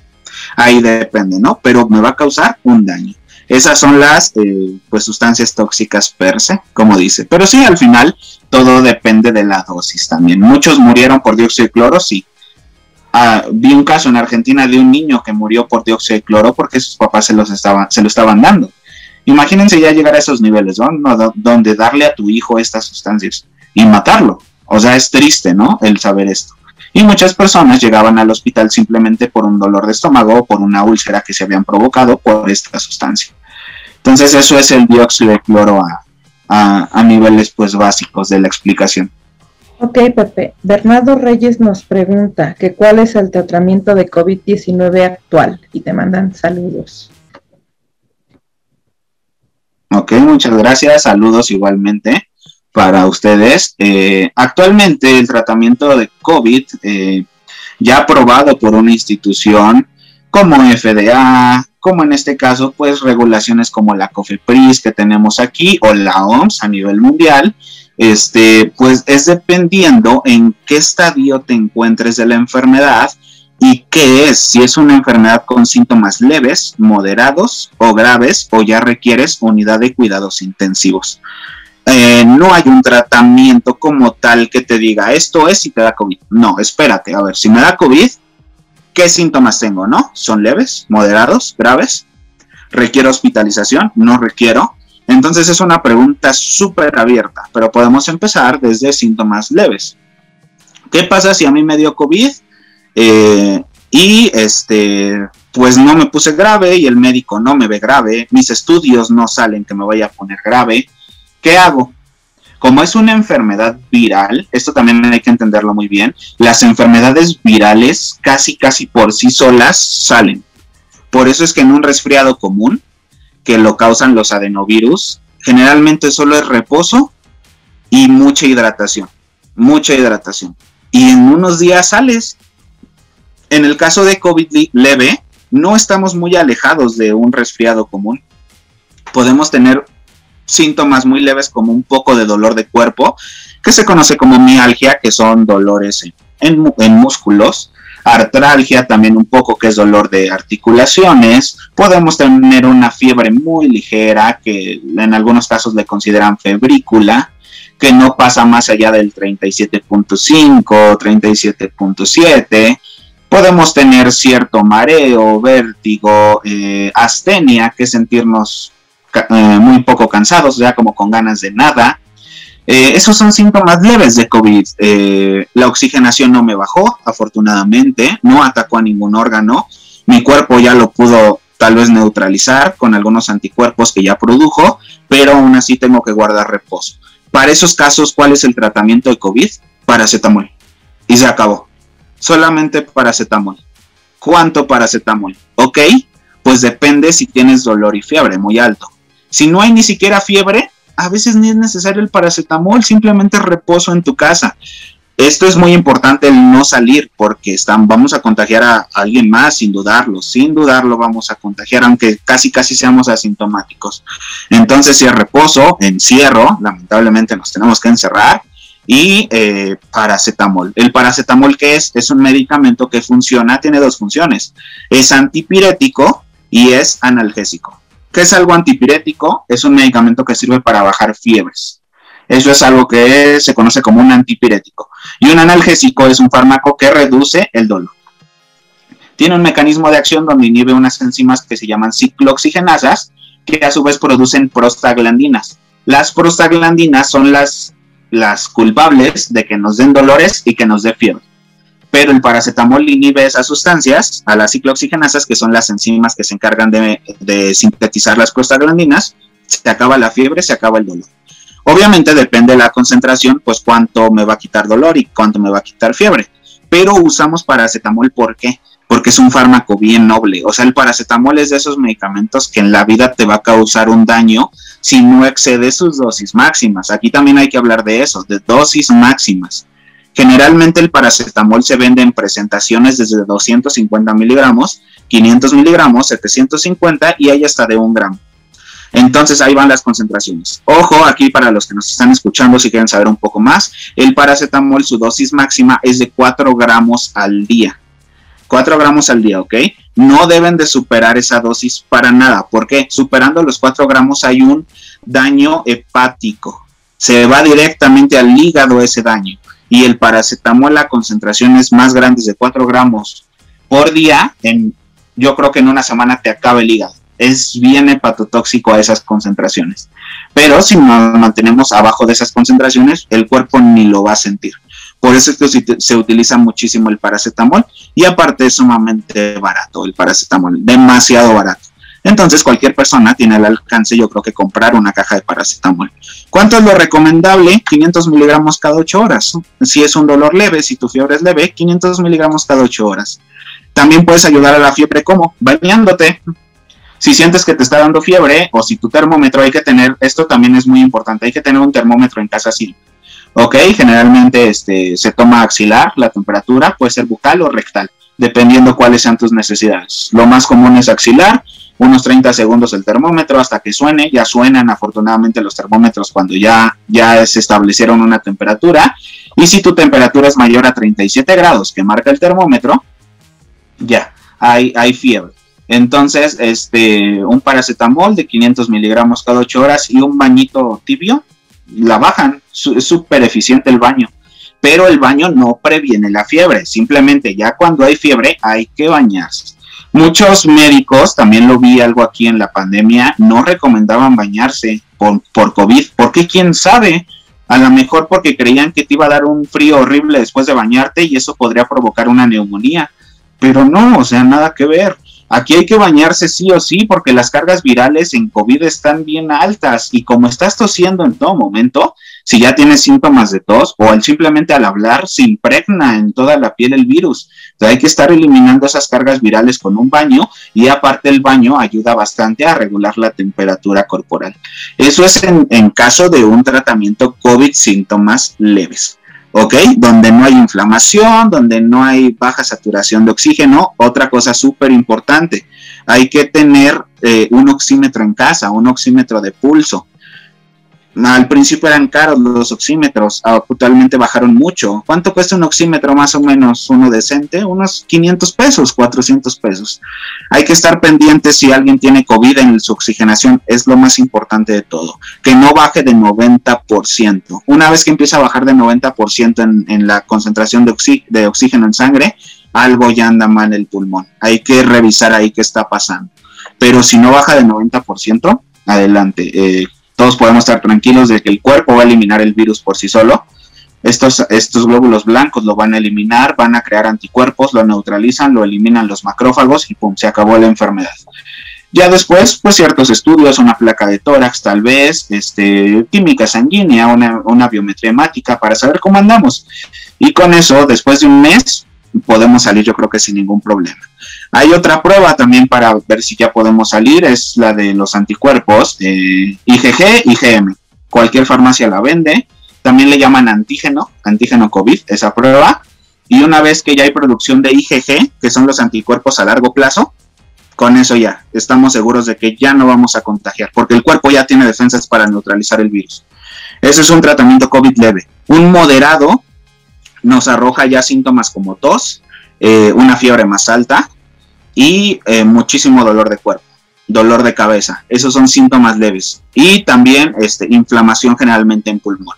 Ahí depende, ¿no? Pero me va a causar un daño. Esas son las eh, pues, sustancias tóxicas per se, como dice. Pero sí, al final todo depende de la dosis también. Muchos murieron por dióxido de cloro, sí. Ah, vi un caso en Argentina de un niño que murió por dióxido de cloro porque sus papás se, los estaban, se lo estaban dando. Imagínense ya llegar a esos niveles, ¿no? Donde darle a tu hijo estas sustancias y matarlo. O sea, es triste, ¿no? El saber esto. Y muchas personas llegaban al hospital simplemente por un dolor de estómago o por una úlcera que se habían provocado por esta sustancia. Entonces eso es el dióxido de cloro a, niveles pues básicos de la explicación.
Ok, Pepe. Bernardo Reyes nos pregunta que cuál es el tratamiento de COVID-19 actual y te mandan saludos.
Ok, muchas gracias. Saludos igualmente para ustedes. Eh, actualmente el tratamiento de COVID, eh, ya aprobado por una institución como FDA, como en este caso, pues regulaciones como la COFEPRIS que tenemos aquí o la OMS a nivel mundial, este, pues es dependiendo en qué estadio te encuentres de la enfermedad y qué es, si es una enfermedad con síntomas leves, moderados o graves o ya requieres unidad de cuidados intensivos. Eh, no hay un tratamiento como tal que te diga esto es si te da COVID. No, espérate, a ver, si me da COVID, ¿qué síntomas tengo? ¿No? ¿Son leves, moderados, graves? ¿Requiero hospitalización? No requiero. Entonces es una pregunta súper abierta, pero podemos empezar desde síntomas leves. ¿Qué pasa si a mí me dio COVID eh, y este, pues no me puse grave y el médico no me ve grave, mis estudios no salen que me vaya a poner grave? ¿Qué hago? Como es una enfermedad viral, esto también hay que entenderlo muy bien, las enfermedades virales casi casi por sí solas salen. Por eso es que en un resfriado común, que lo causan los adenovirus, generalmente solo es reposo y mucha hidratación, mucha hidratación. Y en unos días sales. En el caso de COVID leve, no estamos muy alejados de un resfriado común. Podemos tener síntomas muy leves como un poco de dolor de cuerpo, que se conoce como mialgia, que son dolores en, músculos, artralgia también un poco que es dolor de articulaciones, podemos tener una fiebre muy ligera que en algunos casos le consideran febrícula, que no pasa más allá del 37.5, 37.7, podemos tener cierto mareo, vértigo, eh, astenia, que es sentirnos eh, muy poco cansados, ya como con ganas de nada. Eh, esos son síntomas leves de COVID. Eh, la oxigenación no me bajó, afortunadamente, no atacó a ningún órgano. Mi cuerpo ya lo pudo tal vez neutralizar con algunos anticuerpos que ya produjo, pero aún así tengo que guardar reposo. Para esos casos, ¿cuál es el tratamiento de COVID? Paracetamol. Y se acabó. Solamente paracetamol. ¿Cuánto paracetamol? ¿Ok? Pues depende si tienes dolor y fiebre muy alto Si no hay ni siquiera fiebre, a veces ni es necesario el paracetamol, simplemente reposo en tu casa. Esto es muy importante el no salir porque están, vamos a contagiar a, alguien más sin dudarlo, sin dudarlo vamos a contagiar aunque casi casi seamos asintomáticos. Entonces si es reposo, encierro, lamentablemente nos tenemos que encerrar y eh, paracetamol. El paracetamol que es es un medicamento que funciona, tiene dos funciones, es antipirético y es analgésico. ¿Qué es algo antipirético? Es un medicamento que sirve para bajar fiebres. Eso es algo que se conoce como un antipirético. Y un analgésico es un fármaco que reduce el dolor. Tiene un mecanismo de acción donde inhibe unas enzimas que se llaman ciclooxigenasas, que a su vez producen prostaglandinas. Las prostaglandinas son las, las culpables de que nos den dolores y que nos dé fiebre. Pero el paracetamol inhibe esas sustancias, a las ciclooxigenasas, que son las enzimas que se encargan de, sintetizar las prostaglandinas, se acaba la fiebre, se acaba el dolor. Obviamente depende de la concentración, pues cuánto me va a quitar dolor y cuánto me va a quitar fiebre. Pero usamos paracetamol, ¿por qué? Porque es un fármaco bien noble. O sea, el paracetamol es de esos medicamentos que en la vida te va a causar un daño si no excede sus dosis máximas. Aquí también hay que hablar de eso, de dosis máximas. Generalmente el paracetamol se vende en presentaciones desde 250 miligramos, 500 miligramos, 750 y hay hasta de un gramo. Entonces ahí van las concentraciones. Ojo aquí para los que nos están escuchando si quieren saber un poco más, el paracetamol su dosis máxima es de 4 gramos al día. 4 gramos al día, ¿ok? No deben de superar esa dosis para nada. porque Superando los 4 gramos hay un daño hepático. Se va directamente al hígado ese daño. Y el paracetamol, la concentración es más grande de 4 gramos por día. En, yo creo que en una semana te acaba el hígado es bien hepatotóxico a esas concentraciones. Pero si nos mantenemos abajo de esas concentraciones, el cuerpo ni lo va a sentir. Por eso es que se utiliza muchísimo el paracetamol y aparte es sumamente barato el paracetamol, demasiado barato. Entonces cualquier persona tiene el alcance, yo creo que comprar una caja de paracetamol. ¿Cuánto es lo recomendable? 500 miligramos cada 8 horas. Si es un dolor leve, si tu fiebre es leve, 500 miligramos cada 8 horas. También puedes ayudar a la fiebre como bañándote. Si sientes que te está dando fiebre o si tu termómetro hay que tener, esto también es muy importante, hay que tener un termómetro en casa así. Ok, generalmente este, se toma axilar, la temperatura puede ser bucal o rectal, dependiendo cuáles sean tus necesidades. Lo más común es axilar, unos 30 segundos el termómetro hasta que suene, ya suenan afortunadamente los termómetros cuando ya, ya se establecieron una temperatura, y si tu temperatura es mayor a 37 grados que marca el termómetro, ya, hay, hay fiebre. Entonces, este, un paracetamol de 500 miligramos cada 8 horas y un bañito tibio, la bajan. Es súper eficiente el baño. Pero el baño no previene la fiebre. Simplemente ya cuando hay fiebre hay que bañarse. Muchos médicos, también lo vi algo aquí en la pandemia, no recomendaban bañarse por, por COVID. Porque quién sabe, a lo mejor porque creían que te iba a dar un frío horrible después de bañarte y eso podría provocar una neumonía. Pero no, o sea, nada que ver. Aquí hay que bañarse sí o sí porque las cargas virales en COVID están bien altas y como estás tosiendo en todo momento, si ya tienes síntomas de tos o simplemente al hablar se impregna en toda la piel el virus. Entonces hay que estar eliminando esas cargas virales con un baño y aparte el baño ayuda bastante a regular la temperatura corporal. Eso es en, en caso de un tratamiento COVID síntomas leves. ¿ok? Donde no hay inflamación, donde no hay baja saturación de oxígeno. Otra cosa súper importante, hay que tener eh, un oxímetro en casa, un oxímetro de pulso. Al principio eran caros los oxímetros, actualmente bajaron mucho. ¿Cuánto cuesta un oxímetro más o menos uno decente? Unos 500 pesos, 400 pesos. Hay que estar pendiente si alguien tiene COVID en su oxigenación, es lo más importante de todo. Que no baje de 90%. Una vez que empieza a bajar de 90% en, en la concentración de, oxígeno en sangre, algo ya anda mal el pulmón. Hay que revisar ahí qué está pasando. Pero si no baja de 90%, adelante. Eh, todos podemos estar tranquilos de que el cuerpo va a eliminar el virus por sí solo. Estos, estos glóbulos blancos lo van a eliminar, van a crear anticuerpos, lo neutralizan, lo eliminan los macrófagos y pum, se acabó la enfermedad. Ya después, pues ciertos estudios, una placa de tórax tal vez, este, química sanguínea, una, una biometría hemática para saber cómo andamos. Y con eso, después de un mes, podemos salir yo creo que sin ningún problema. Hay otra prueba también para ver si ya podemos salir, es la de los anticuerpos, IgG, IgM. Cualquier farmacia la vende, también le llaman antígeno, antígeno COVID, esa prueba. Y una vez que ya hay producción de IgG, que son los anticuerpos a largo plazo, con eso ya estamos seguros de que ya no vamos a contagiar, porque el cuerpo ya tiene defensas para neutralizar el virus. Ese es un tratamiento COVID leve. Un moderado nos arroja ya síntomas como tos, eh, una fiebre más alta y eh, muchísimo dolor de cuerpo, dolor de cabeza. Esos son síntomas leves. Y también este, inflamación generalmente en pulmón.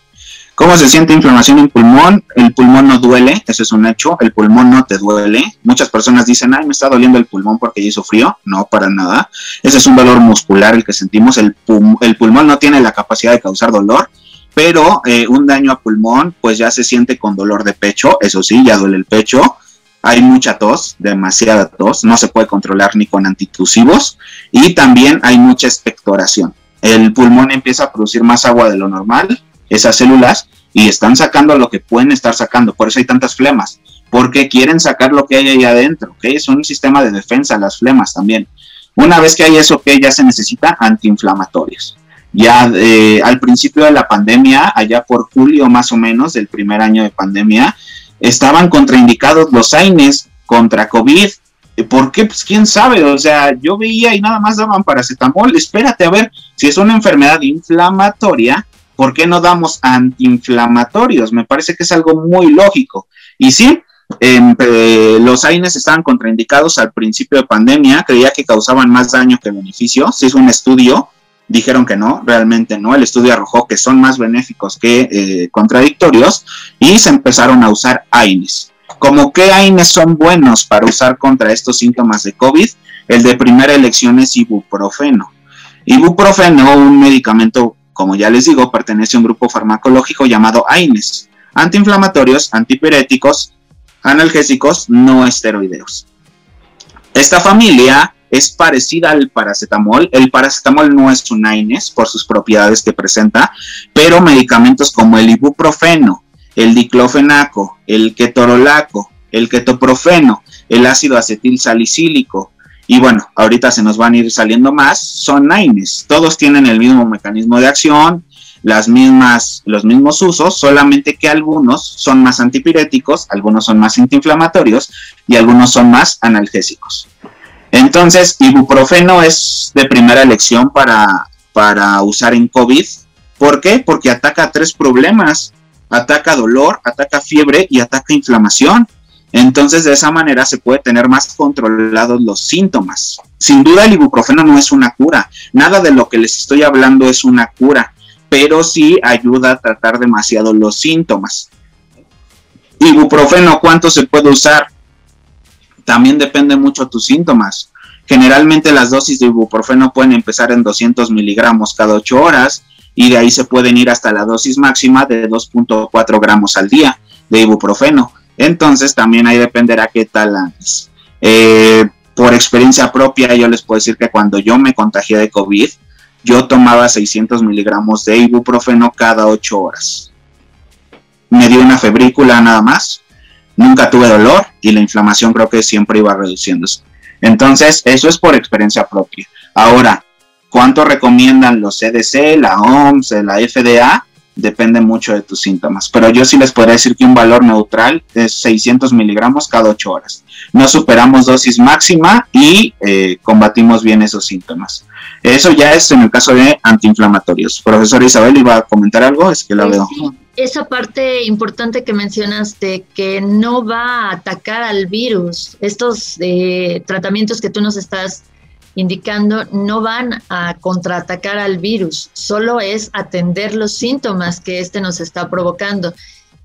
¿Cómo se siente inflamación en pulmón? El pulmón no duele, eso es un hecho, el pulmón no te duele. Muchas personas dicen, ay, me está doliendo el pulmón porque ya hizo frío. No, para nada. Ese es un dolor muscular el que sentimos. El, el pulmón no tiene la capacidad de causar dolor, pero eh, un daño a pulmón, pues ya se siente con dolor de pecho, eso sí, ya duele el pecho. Hay mucha tos, demasiada tos, no se puede controlar ni con antitusivos y también hay mucha expectoración. El pulmón empieza a producir más agua de lo normal esas células y están sacando lo que pueden estar sacando. Por eso hay tantas flemas, porque quieren sacar lo que hay ahí adentro, ¿ok? Es un sistema de defensa, las flemas también. Una vez que hay eso, que ya se necesita antiinflamatorios. Ya eh, al principio de la pandemia, allá por julio más o menos del primer año de pandemia, estaban contraindicados los AINES contra COVID. ¿Por qué? Pues quién sabe, o sea, yo veía y nada más daban paracetamol. Espérate a ver si es una enfermedad inflamatoria, ¿por qué no damos antiinflamatorios? Me parece que es algo muy lógico. Y sí, em, eh, los AINES estaban contraindicados al principio de pandemia, creía que causaban más daño que beneficio. Se hizo un estudio, dijeron que no, realmente no. El estudio arrojó que son más benéficos que eh, contradictorios y se empezaron a usar AINES. ¿Cómo qué AINES son buenos para usar contra estos síntomas de COVID? El de primera elección es ibuprofeno. Ibuprofeno, un medicamento como ya les digo, pertenece a un grupo farmacológico llamado AINES, antiinflamatorios, antipiréticos, analgésicos no esteroideos. Esta familia es parecida al paracetamol. El paracetamol no es un AINES por sus propiedades que presenta, pero medicamentos como el ibuprofeno, el diclofenaco, el ketorolaco, el ketoprofeno, el ácido acetil salicílico, y bueno, ahorita se nos van a ir saliendo más, son AINES. Todos tienen el mismo mecanismo de acción, las mismas, los mismos usos, solamente que algunos son más antipiréticos, algunos son más antiinflamatorios y algunos son más analgésicos. Entonces, ibuprofeno es de primera elección para, para usar en COVID. ¿Por qué? Porque ataca tres problemas. Ataca dolor, ataca fiebre y ataca inflamación. Entonces, de esa manera se puede tener más controlados los síntomas. Sin duda, el ibuprofeno no es una cura. Nada de lo que les estoy hablando es una cura, pero sí ayuda a tratar demasiado los síntomas. Ibuprofeno, ¿cuánto se puede usar? También depende mucho tus síntomas. Generalmente las dosis de ibuprofeno pueden empezar en 200 miligramos cada 8 horas y de ahí se pueden ir hasta la dosis máxima de 2.4 gramos al día de ibuprofeno. Entonces también ahí dependerá qué tal antes. Eh, por experiencia propia, yo les puedo decir que cuando yo me contagié de COVID, yo tomaba 600 miligramos de ibuprofeno cada 8 horas. Me dio una febrícula nada más, nunca tuve dolor y la inflamación creo que siempre iba reduciéndose. Entonces, eso es por experiencia propia. Ahora, ¿cuánto recomiendan los CDC, la OMS, la FDA? depende mucho de tus síntomas. Pero yo sí les podría decir que un valor neutral es 600 miligramos cada 8 horas. No superamos dosis máxima y eh, combatimos bien esos síntomas. Eso ya es en el caso de antiinflamatorios. Profesor Isabel, ¿iba a comentar algo? Es que la veo.
Esa parte importante que mencionaste, que no va a atacar al virus, estos eh, tratamientos que tú nos estás indicando no van a contraatacar al virus, solo es atender los síntomas que éste nos está provocando.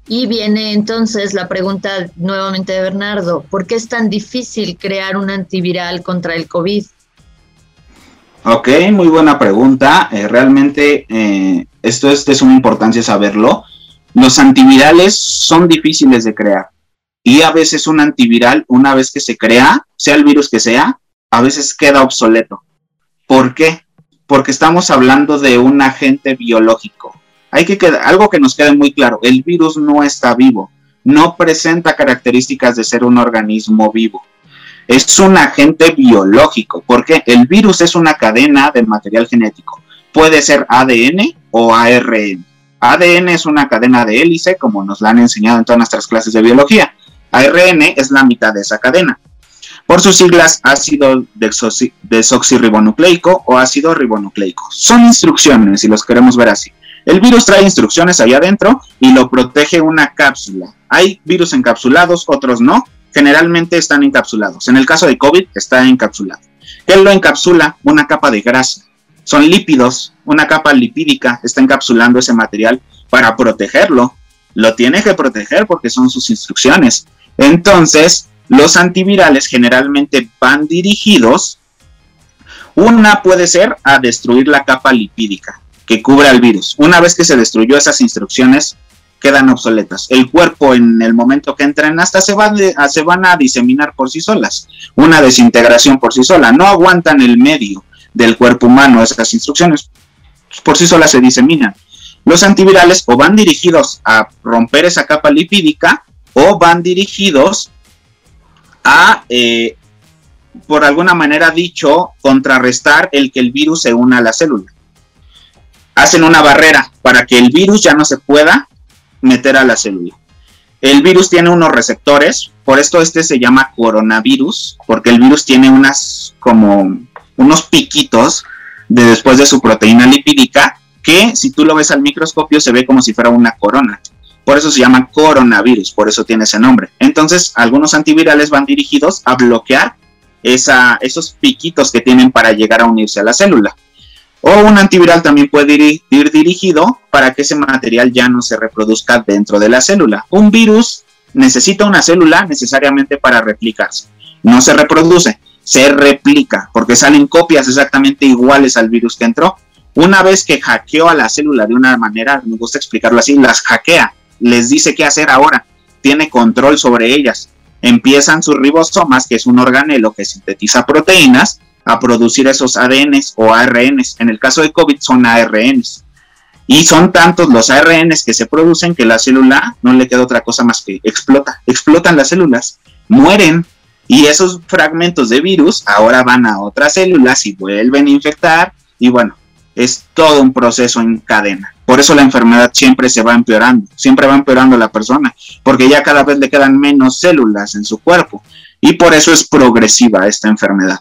Y viene entonces la pregunta nuevamente de Bernardo, ¿por qué es tan difícil crear un antiviral contra el COVID?
Ok, muy buena pregunta. Eh, realmente eh, esto es de suma importancia saberlo. Los antivirales son difíciles de crear y a veces un antiviral, una vez que se crea, sea el virus que sea, a veces queda obsoleto. ¿Por qué? Porque estamos hablando de un agente biológico. Hay que quedar, algo que nos quede muy claro, el virus no está vivo. no presenta características de ser un organismo vivo. Es un agente biológico, porque el virus es una cadena de material genético. Puede ser ADN o ARN. ADN es una cadena de hélice, como nos la han enseñado en todas nuestras clases de biología. ARN es la mitad de esa cadena. Por sus siglas, ácido desoxirribonucleico o ácido ribonucleico. Son instrucciones, si los queremos ver así. El virus trae instrucciones allá adentro y lo protege una cápsula. Hay virus encapsulados, otros no. Generalmente están encapsulados. En el caso de COVID está encapsulado. ¿Qué lo encapsula? Una capa de grasa. Son lípidos, una capa lipídica está encapsulando ese material para protegerlo. Lo tiene que proteger porque son sus instrucciones. Entonces, los antivirales generalmente van dirigidos, una puede ser a destruir la capa lipídica que cubre al virus. Una vez que se destruyó esas instrucciones, quedan obsoletas. El cuerpo en el momento que entran hasta se van, se van a diseminar por sí solas. Una desintegración por sí sola. No aguantan el medio del cuerpo humano esas instrucciones. Por sí solas se diseminan. Los antivirales o van dirigidos a romper esa capa lipídica o van dirigidos a, eh, por alguna manera dicho, contrarrestar el que el virus se una a la célula. Hacen una barrera para que el virus ya no se pueda meter a la célula. El virus tiene unos receptores, por esto este se llama coronavirus, porque el virus tiene unas como unos piquitos de después de su proteína lipídica que si tú lo ves al microscopio se ve como si fuera una corona. Por eso se llama coronavirus, por eso tiene ese nombre. Entonces, algunos antivirales van dirigidos a bloquear esa, esos piquitos que tienen para llegar a unirse a la célula. O un antiviral también puede ir, ir, dirigido para que ese material ya no se reproduzca dentro de la célula. Un virus necesita una célula necesariamente para replicarse. No se reproduce, se replica, porque salen copias exactamente iguales al virus que entró. Una vez que hackeó a la célula de una manera, me gusta explicarlo así, las hackea les dice qué hacer ahora, tiene control sobre ellas. Empiezan sus ribosomas, que es un organelo que sintetiza proteínas, a producir esos ADNs o ARNs. En el caso de COVID son ARNs. Y son tantos los ARNs que se producen que la célula no le queda otra cosa más que explota. Explotan las células, mueren. Y esos fragmentos de virus ahora van a otras células y vuelven a infectar. Y bueno, es todo un proceso en cadena. Por eso la enfermedad siempre se va empeorando, siempre va empeorando la persona, porque ya cada vez le quedan menos células en su cuerpo y por eso es progresiva esta enfermedad.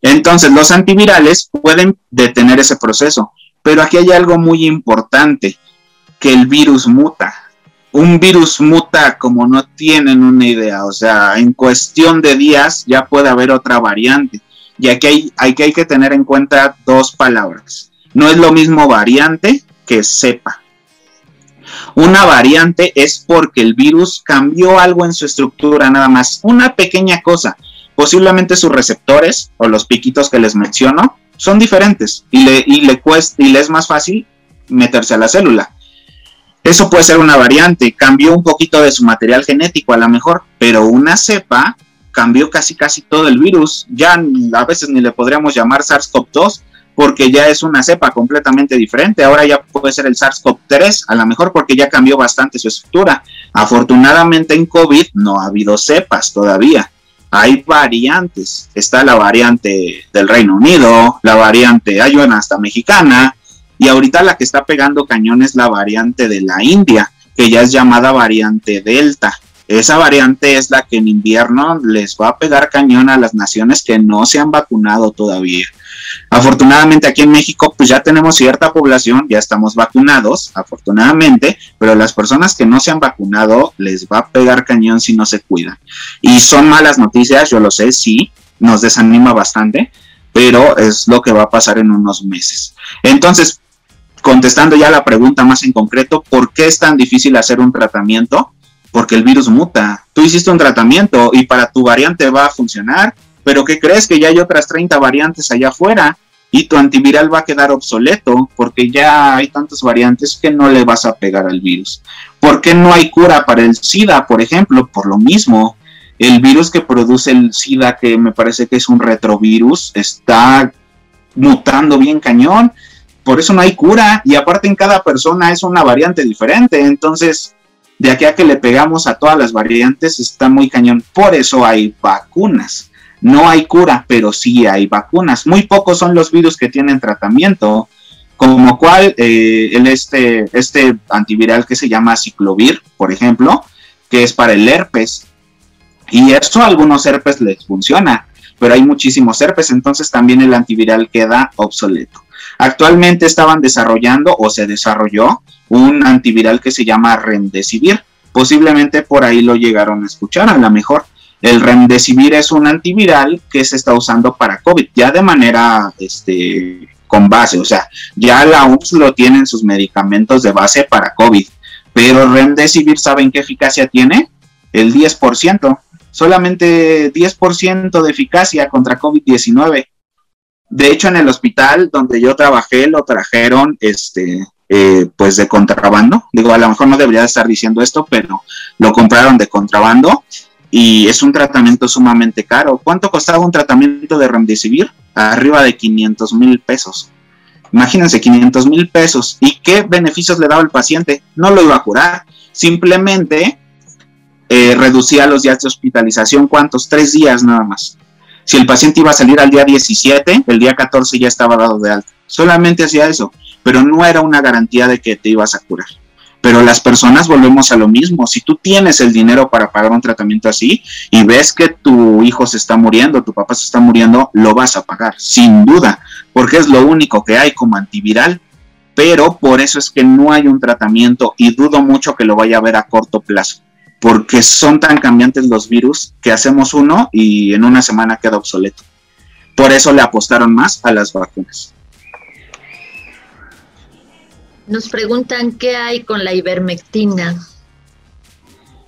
Entonces, los antivirales pueden detener ese proceso, pero aquí hay algo muy importante, que el virus muta. Un virus muta como no tienen una idea, o sea, en cuestión de días ya puede haber otra variante. Y aquí hay, hay, hay que tener en cuenta dos palabras. No es lo mismo variante que sepa. Una variante es porque el virus cambió algo en su estructura, nada más, una pequeña cosa. Posiblemente sus receptores o los piquitos que les menciono son diferentes y le, y le, cuesta, y le es más fácil meterse a la célula. Eso puede ser una variante, cambió un poquito de su material genético a lo mejor, pero una cepa cambió casi casi todo el virus. Ya a veces ni le podríamos llamar SARS-CoV-2, porque ya es una cepa completamente diferente. Ahora ya puede ser el SARS-CoV-3, a lo mejor porque ya cambió bastante su estructura. Afortunadamente en COVID no ha habido cepas todavía. Hay variantes. Está la variante del Reino Unido, la variante, hay una hasta mexicana, y ahorita la que está pegando cañón es la variante de la India, que ya es llamada variante Delta. Esa variante es la que en invierno les va a pegar cañón a las naciones que no se han vacunado todavía. Afortunadamente aquí en México pues ya tenemos cierta población, ya estamos vacunados, afortunadamente, pero las personas que no se han vacunado les va a pegar cañón si no se cuidan. Y son malas noticias, yo lo sé, sí, nos desanima bastante, pero es lo que va a pasar en unos meses. Entonces, contestando ya la pregunta más en concreto, ¿por qué es tan difícil hacer un tratamiento? Porque el virus muta. Tú hiciste un tratamiento y para tu variante va a funcionar, pero ¿qué crees que ya hay otras 30 variantes allá afuera? Y tu antiviral va a quedar obsoleto porque ya hay tantas variantes que no le vas a pegar al virus. ¿Por qué no hay cura para el SIDA, por ejemplo? Por lo mismo, el virus que produce el SIDA, que me parece que es un retrovirus, está mutando bien cañón. Por eso no hay cura. Y aparte en cada persona es una variante diferente. Entonces, de aquí a que le pegamos a todas las variantes está muy cañón. Por eso hay vacunas. No hay cura, pero sí hay vacunas. Muy pocos son los virus que tienen tratamiento, como cual eh, el este, este antiviral que se llama ciclovir, por ejemplo, que es para el herpes. Y eso a algunos herpes les funciona, pero hay muchísimos herpes, entonces también el antiviral queda obsoleto. Actualmente estaban desarrollando o se desarrolló un antiviral que se llama Remdesivir. Posiblemente por ahí lo llegaron a escuchar, a lo mejor. El Remdesivir es un antiviral que se está usando para COVID, ya de manera este, con base, o sea, ya la UPS lo tiene en sus medicamentos de base para COVID, pero Remdesivir, ¿saben qué eficacia tiene? El 10%, solamente 10% de eficacia contra COVID-19. De hecho, en el hospital donde yo trabajé lo trajeron este, eh, pues de contrabando. Digo, a lo mejor no debería estar diciendo esto, pero lo compraron de contrabando y es un tratamiento sumamente caro. ¿Cuánto costaba un tratamiento de remdesivir? Arriba de 500 mil pesos. Imagínense, 500 mil pesos. ¿Y qué beneficios le daba al paciente? No lo iba a curar. Simplemente eh, reducía los días de hospitalización. ¿Cuántos? Tres días nada más. Si el paciente iba a salir al día 17, el día 14 ya estaba dado de alta. Solamente hacía eso, pero no era una garantía de que te ibas a curar. Pero las personas volvemos a lo mismo. Si tú tienes el dinero para pagar un tratamiento así y ves que tu hijo se está muriendo, tu papá se está muriendo, lo vas a pagar, sin duda, porque es lo único que hay como antiviral. Pero por eso es que no hay un tratamiento y dudo mucho que lo vaya a ver a corto plazo porque son tan cambiantes los virus que hacemos uno y en una semana queda obsoleto. Por eso le apostaron más a las vacunas.
Nos preguntan qué hay con la ivermectina.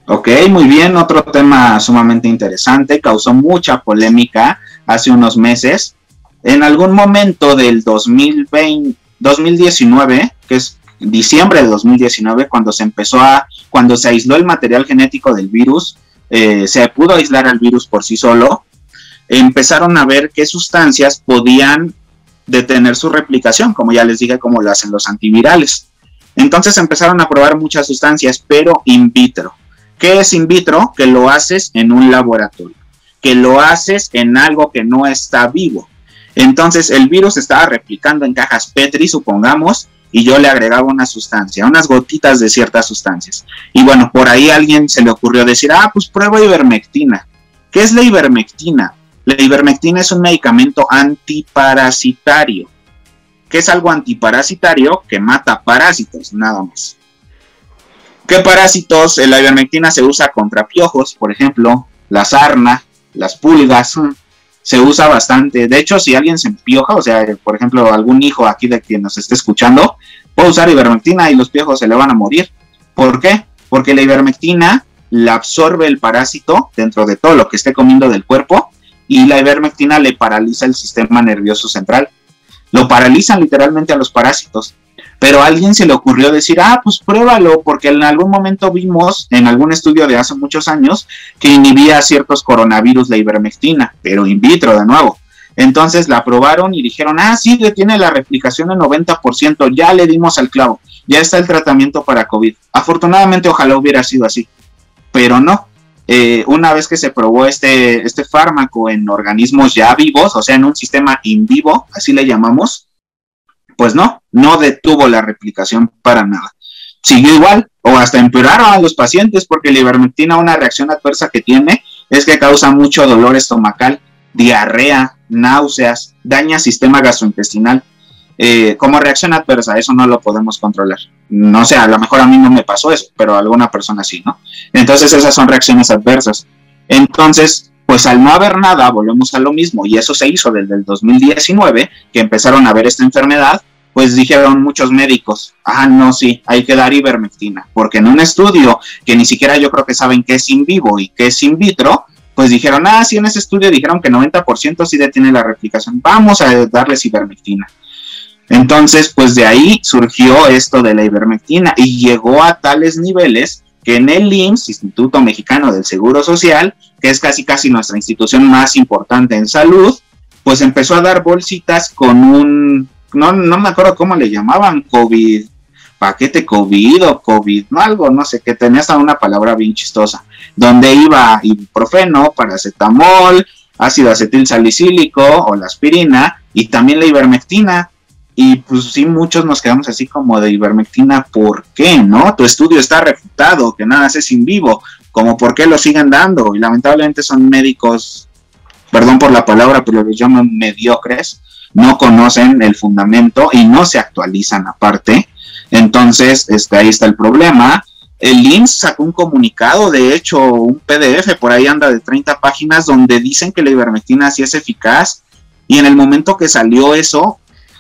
Ok, muy bien, otro tema sumamente interesante, causó mucha polémica hace unos meses. En algún momento del 2020, 2019, que es diciembre de 2019, cuando se empezó a, cuando se aisló el material genético del virus, eh, se pudo aislar al virus por sí solo, empezaron a ver qué sustancias podían detener su replicación, como ya les dije, como lo hacen los antivirales. Entonces empezaron a probar muchas sustancias, pero in vitro. ¿Qué es in vitro? Que lo haces en un laboratorio, que lo haces en algo que no está vivo. Entonces el virus estaba replicando en cajas Petri, supongamos, y yo le agregaba una sustancia, unas gotitas de ciertas sustancias. Y bueno, por ahí a alguien se le ocurrió decir, ah, pues prueba ivermectina. ¿Qué es la ivermectina? La ivermectina es un medicamento antiparasitario. ¿Qué es algo antiparasitario? Que mata parásitos, nada más. ¿Qué parásitos? La ivermectina se usa contra piojos, por ejemplo, la sarna, las pulgas, se usa bastante. De hecho, si alguien se empioja, o sea, por ejemplo, algún hijo aquí de quien nos esté escuchando, puede usar ivermectina y los piojos se le van a morir. ¿Por qué? Porque la ivermectina la absorbe el parásito dentro de todo lo que esté comiendo del cuerpo y la ivermectina le paraliza el sistema nervioso central. Lo paralizan literalmente a los parásitos pero a alguien se le ocurrió decir, ah, pues pruébalo, porque en algún momento vimos en algún estudio de hace muchos años que inhibía ciertos coronavirus la ivermectina, pero in vitro de nuevo. Entonces la probaron y dijeron, ah, sí, que tiene la replicación del 90%, ya le dimos al clavo, ya está el tratamiento para COVID. Afortunadamente ojalá hubiera sido así, pero no. Eh, una vez que se probó este, este fármaco en organismos ya vivos, o sea, en un sistema in vivo, así le llamamos, pues no, no detuvo la replicación para nada. Siguió igual o hasta empeoraron a los pacientes porque la ivermectina, una reacción adversa que tiene es que causa mucho dolor estomacal, diarrea, náuseas, daña sistema gastrointestinal. Eh, como reacción adversa, eso no lo podemos controlar. No sé, a lo mejor a mí no me pasó eso, pero a alguna persona sí, ¿no? Entonces esas son reacciones adversas. Entonces, pues al no haber nada, volvemos a lo mismo, y eso se hizo desde el 2019, que empezaron a ver esta enfermedad, pues dijeron muchos médicos, ah, no, sí, hay que dar ivermectina, porque en un estudio que ni siquiera yo creo que saben qué es in vivo y qué es in vitro, pues dijeron, ah, sí, en ese estudio dijeron que 90% sí detiene la replicación, vamos a darles ivermectina. Entonces, pues de ahí surgió esto de la ivermectina y llegó a tales niveles que en el IMSS, Instituto Mexicano del Seguro Social, que es casi casi nuestra institución más importante en salud, pues empezó a dar bolsitas con un, no, no me acuerdo cómo le llamaban, COVID, paquete COVID o COVID, no algo, no sé, que tenía hasta una palabra bien chistosa, donde iba ibuprofeno, paracetamol, ácido acetil salicílico o la aspirina y también la ivermectina. Y pues sí, muchos nos quedamos así como de ivermectina, ¿por qué? ¿No? Tu estudio está refutado, que nada es in vivo, como por qué lo siguen dando. Y lamentablemente son médicos, perdón por la palabra, pero los llaman mediocres, no conocen el fundamento y no se actualizan aparte. Entonces, este, ahí está el problema. El IMSS sacó un comunicado, de hecho, un PDF, por ahí anda de 30 páginas, donde dicen que la ivermectina sí es eficaz. Y en el momento que salió eso,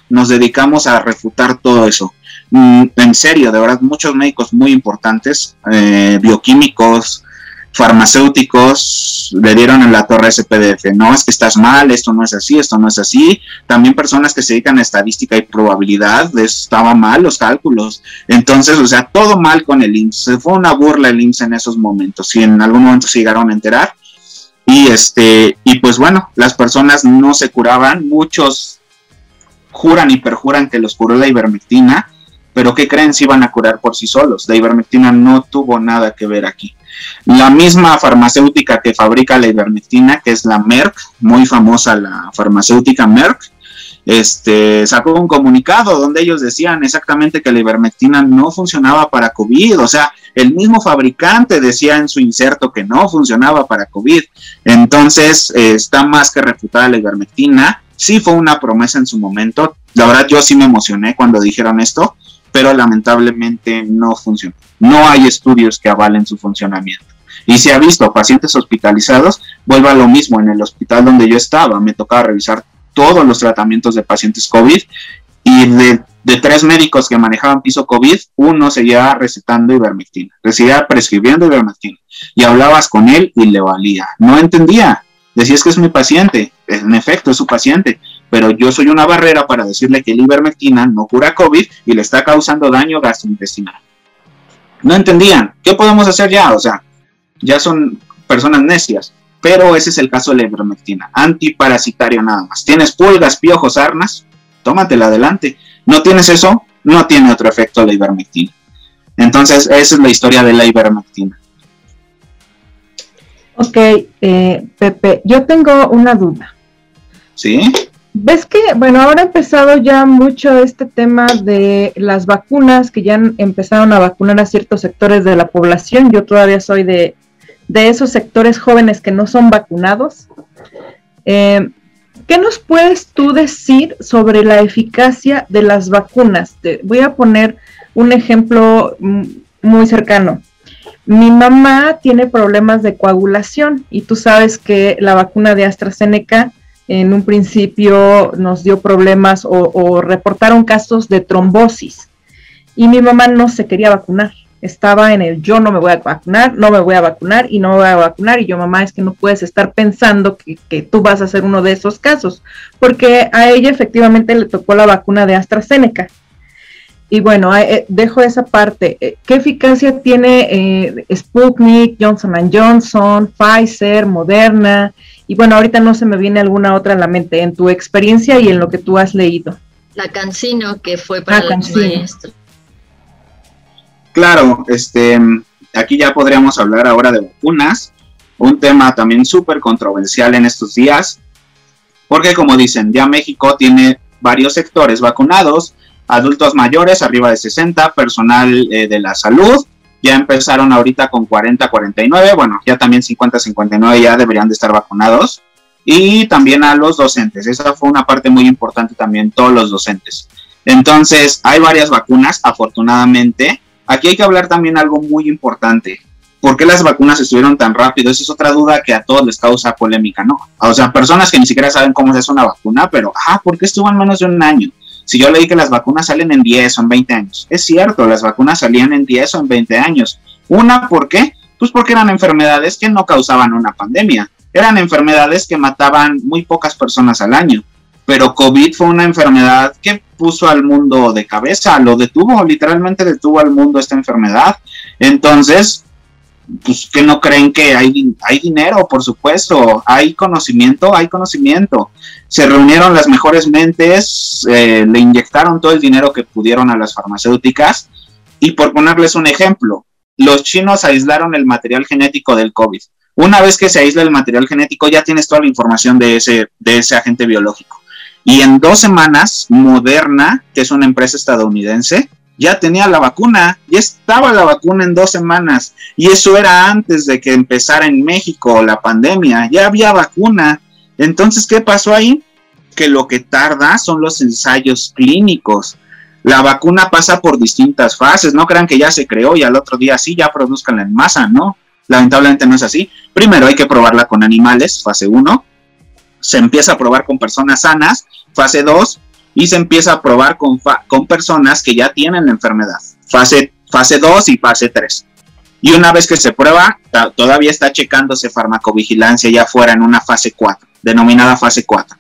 nos dedicamos a refutar todo eso. Mm, en serio, de verdad, muchos médicos muy importantes, eh, bioquímicos, farmacéuticos le dieron en la torre ese PDF, no es que estás mal, esto no es así, esto no es así. También personas que se dedican a estadística y probabilidad, estaba mal los cálculos. Entonces, o sea, todo mal con el IMSS. Fue una burla el IMSS en esos momentos, si en algún momento se llegaron a enterar. Y este, y pues bueno, las personas no se curaban, muchos juran y perjuran que los curó la ivermectina, pero ¿qué creen si iban a curar por sí solos? La ivermectina no tuvo nada que ver aquí. La misma farmacéutica que fabrica la ivermectina, que es la Merck, muy famosa la farmacéutica Merck, este, sacó un comunicado donde ellos decían exactamente que la ivermectina no funcionaba para COVID, o sea, el mismo fabricante decía en su inserto que no funcionaba para COVID. Entonces, eh, está más que refutada la ivermectina. Sí fue una promesa en su momento. La verdad, yo sí me emocioné cuando dijeron esto, pero lamentablemente no funcionó. No hay estudios que avalen su funcionamiento. Y se ha visto pacientes hospitalizados, vuelvo a lo mismo, en el hospital donde yo estaba, me tocaba revisar todos los tratamientos de pacientes COVID y de, tres médicos que manejaban piso COVID, uno seguía recetando ivermectina, seguía prescribiendo ivermectina y hablabas con él y le valía. No entendía, decías que es mi paciente, en efecto es su paciente, pero yo soy una barrera para decirle que la ivermectina no cura COVID y le está causando daño gastrointestinal. No entendían, ¿qué podemos hacer ya? O sea, ya son personas necias, pero ese es el caso de la ivermectina, antiparasitario nada más. Tienes pulgas, piojos, sarnas, tómatela adelante. No tienes eso, no tiene otro efecto la ivermectina. Entonces, esa es la historia de la ivermectina.
Ok, eh, Pepe, yo tengo una duda.
¿Sí?
Ves que, bueno, ahora ha empezado ya mucho este tema de las vacunas, que ya empezaron a vacunar a ciertos sectores de la población. Yo todavía soy de, esos sectores jóvenes que no son vacunados. Eh, ¿Qué nos puedes tú decir sobre la eficacia de las vacunas? Te voy a poner un ejemplo muy cercano. Mi mamá tiene problemas de coagulación y tú sabes que la vacuna de AstraZeneca en un principio nos dio problemas o, reportaron casos de trombosis y mi mamá no se quería vacunar. Estaba en el yo no me voy a vacunar, no me voy a vacunar y no me voy a vacunar. Y yo, mamá, es que no puedes estar pensando que, que tú vas a ser uno de esos casos, porque a ella efectivamente le tocó la vacuna de AstraZeneca. Y bueno, eh, dejo esa parte. Eh, ¿Qué eficacia tiene eh, Sputnik, Johnson Johnson, Pfizer, Moderna? Y bueno, ahorita no se me viene alguna otra a la mente, en tu experiencia y en lo que tú has leído.
La Cancino, que fue para
el maestro. Claro, este, aquí ya podríamos hablar ahora de vacunas, un tema también súper controversial en estos días, porque como dicen, ya México tiene varios sectores vacunados, adultos mayores arriba de 60, personal eh, de la salud, ya empezaron ahorita con 40, 49, bueno, ya también 50, 59 ya deberían de estar vacunados. Y también a los docentes, esa fue una parte muy importante también, todos los docentes. Entonces, hay varias vacunas, afortunadamente. Aquí hay que hablar también algo muy importante. ¿Por qué las vacunas estuvieron tan rápido? Esa es otra duda que a todos les causa polémica, ¿no? O sea, personas que ni siquiera saben cómo se hace una vacuna, pero, ah, ¿por qué estuvo en menos de un año? Si yo leí que las vacunas salen en 10 o en 20 años, es cierto, las vacunas salían en 10 o en 20 años. Una, ¿por qué? Pues porque eran enfermedades que no causaban una pandemia, eran enfermedades que mataban muy pocas personas al año. Pero COVID fue una enfermedad que puso al mundo de cabeza, lo detuvo, literalmente detuvo al mundo esta enfermedad. Entonces, pues que no creen que hay, hay dinero, por supuesto, hay conocimiento, hay conocimiento. Se reunieron las mejores mentes, eh, le inyectaron todo el dinero que pudieron a las farmacéuticas Y por ponerles un ejemplo, los chinos aislaron el material genético del COVID. Una vez que se aísla el material genético, ya tienes toda la información de ese, de ese agente biológico. Y en dos semanas, Moderna, que es una empresa estadounidense, ya tenía la vacuna, ya estaba la vacuna en dos semanas. Y eso era antes de que empezara en México la pandemia, ya había vacuna. Entonces, ¿qué pasó ahí? Que lo que tarda son los ensayos clínicos. La vacuna pasa por distintas fases, no crean que ya se creó y al otro día sí, ya produzcanla en masa, ¿no? Lamentablemente no es así. Primero hay que probarla con animales, fase 1. Se empieza a probar con personas sanas, fase 2. Y se empieza a probar con, con personas que ya tienen la enfermedad, fase, fase 2 y fase 3. Y una vez que se prueba, todavía está checándose farmacovigilancia ya fuera en una fase 4, denominada fase 4.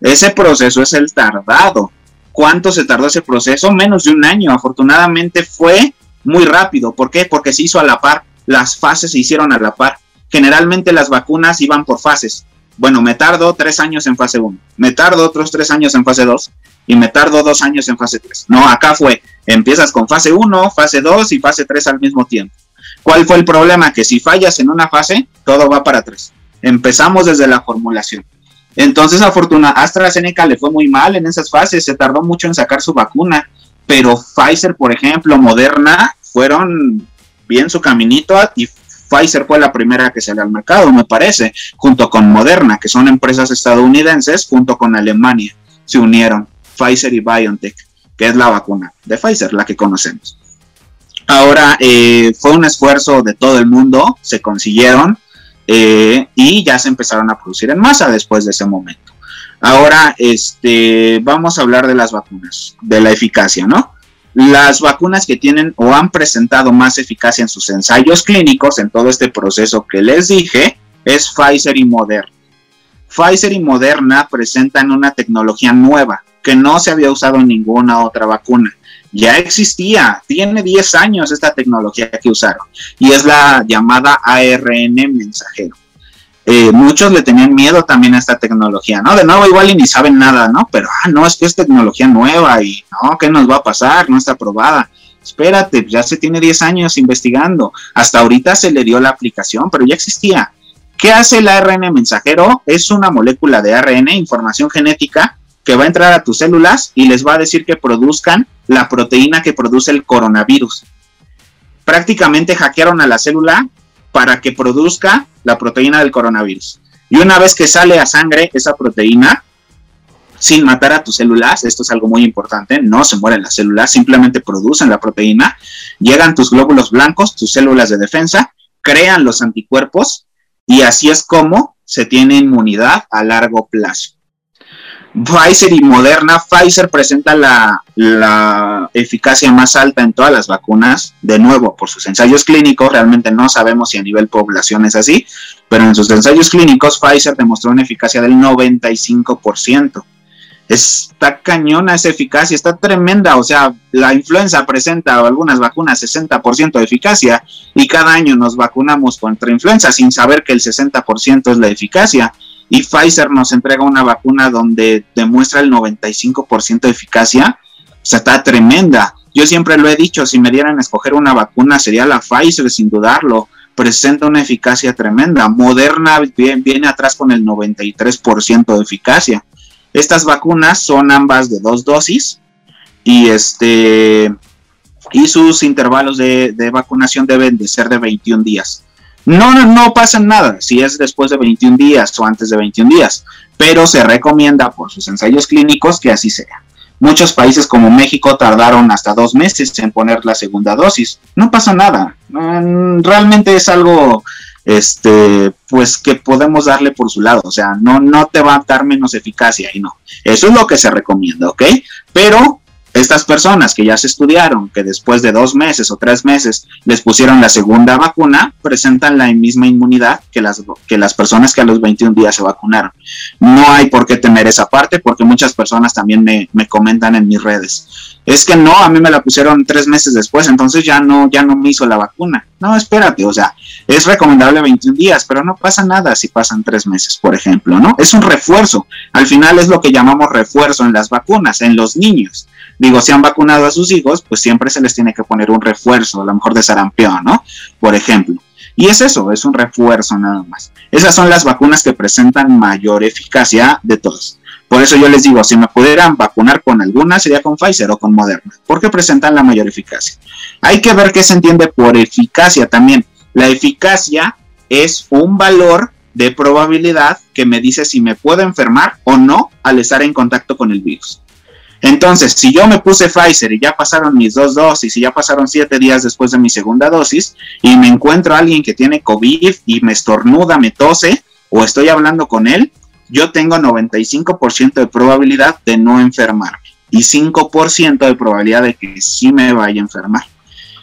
Ese proceso es el tardado. ¿Cuánto se tardó ese proceso? Menos de un año. Afortunadamente fue muy rápido. ¿Por qué? Porque se hizo a la par las fases se hicieron a la par. Generalmente las vacunas iban por fases. Bueno, me tardo tres años en fase 1, me tardo otros tres años en fase 2 y me tardo dos años en fase 3. No, acá fue, empiezas con fase 1, fase 2 y fase 3 al mismo tiempo. ¿Cuál fue el problema? Que si fallas en una fase, todo va para atrás. Empezamos desde la formulación. Entonces, afortuna, AstraZeneca le fue muy mal en esas fases, se tardó mucho en sacar su vacuna, pero Pfizer, por ejemplo, Moderna, fueron bien su caminito y Pfizer fue la primera que salió al mercado, me parece, junto con Moderna, que son empresas estadounidenses, junto con Alemania, se unieron, Pfizer y BioNTech, que es la vacuna de Pfizer, la que conocemos. Ahora, eh, fue un esfuerzo de todo el mundo, se consiguieron eh, y ya se empezaron a producir en masa después de ese momento. Ahora, este, vamos a hablar de las vacunas, de la eficacia, ¿no? Las vacunas que tienen o han presentado más eficacia en sus ensayos clínicos en todo este proceso que les dije es Pfizer y Moderna. Pfizer y Moderna presentan una tecnología nueva que no se había usado en ninguna otra vacuna. Ya existía, tiene 10 años esta tecnología que usaron y es la llamada ARN mensajero. Eh, muchos le tenían miedo también a esta tecnología, ¿no? De nuevo, igual y ni saben nada, ¿no? Pero, ah, no, es que es tecnología nueva y, no, ¿qué nos va a pasar? No está aprobada. Espérate, ya se tiene 10 años investigando. Hasta ahorita se le dio la aplicación, pero ya existía. ¿Qué hace el ARN mensajero? Es una molécula de ARN, información genética, que va a entrar a tus células y les va a decir que produzcan la proteína que produce el coronavirus. Prácticamente hackearon a la célula para que produzca la proteína del coronavirus. Y una vez que sale a sangre esa proteína, sin matar a tus células, esto es algo muy importante, no se mueren las células, simplemente producen la proteína, llegan tus glóbulos blancos, tus células de defensa, crean los anticuerpos y así es como se tiene inmunidad a largo plazo. Pfizer y Moderna, Pfizer presenta la, eficacia más alta en todas las vacunas, de nuevo, por sus ensayos clínicos, realmente no sabemos si a nivel población es así, pero en sus ensayos clínicos Pfizer demostró una eficacia del 95%. Está cañona esa eficacia, está tremenda, o sea, la influenza presenta algunas vacunas 60% de eficacia y cada año nos vacunamos contra influenza sin saber que el 60% es la eficacia y Pfizer nos entrega una vacuna donde demuestra el 95% de eficacia, o sea, está tremenda. Yo siempre lo he dicho, si me dieran a escoger una vacuna sería la Pfizer, sin dudarlo. Presenta una eficacia tremenda. Moderna viene, atrás con el 93% de eficacia. Estas vacunas son ambas de dos dosis y este y sus intervalos de, de vacunación deben de ser de 21 días. No, no, pasa nada si es después de 21 días o antes de 21 días, pero se recomienda por sus ensayos clínicos que así sea. Muchos países como México tardaron hasta dos meses en poner la segunda dosis. No pasa nada. Realmente es algo, este, pues que podemos darle por su lado. O sea, no, no te va a dar menos eficacia y no. Eso es lo que se recomienda, ¿ok? Pero estas personas que ya se estudiaron, que después de dos meses o tres meses les pusieron la segunda vacuna, presentan la misma inmunidad que las, que las personas que a los 21 días se vacunaron. No hay por qué temer esa parte porque muchas personas también me, me comentan en mis redes. Es que no, a mí me la pusieron tres meses después, entonces ya no, ya no me hizo la vacuna. No, espérate, o sea, es recomendable 21 días, pero no pasa nada si pasan tres meses, por ejemplo, ¿no? Es un refuerzo. Al final es lo que llamamos refuerzo en las vacunas, en los niños Digo, si han vacunado a sus hijos, pues siempre se les tiene que poner un refuerzo, a lo mejor de sarampión, ¿no? Por ejemplo. Y es eso, es un refuerzo nada más. Esas son las vacunas que presentan mayor eficacia de todas. Por eso yo les digo, si me pudieran vacunar con alguna, sería con Pfizer o con Moderna, porque presentan la mayor eficacia. Hay que ver qué se entiende por eficacia también. La eficacia es un valor de probabilidad que me dice si me puedo enfermar o no al estar en contacto con el virus. Entonces, si yo me puse Pfizer y ya pasaron mis dos dosis y ya pasaron siete días después de mi segunda dosis y me encuentro a alguien que tiene COVID y me estornuda, me tose o estoy hablando con él, yo tengo 95% de probabilidad de no enfermarme y 5% de probabilidad de que sí me vaya a enfermar.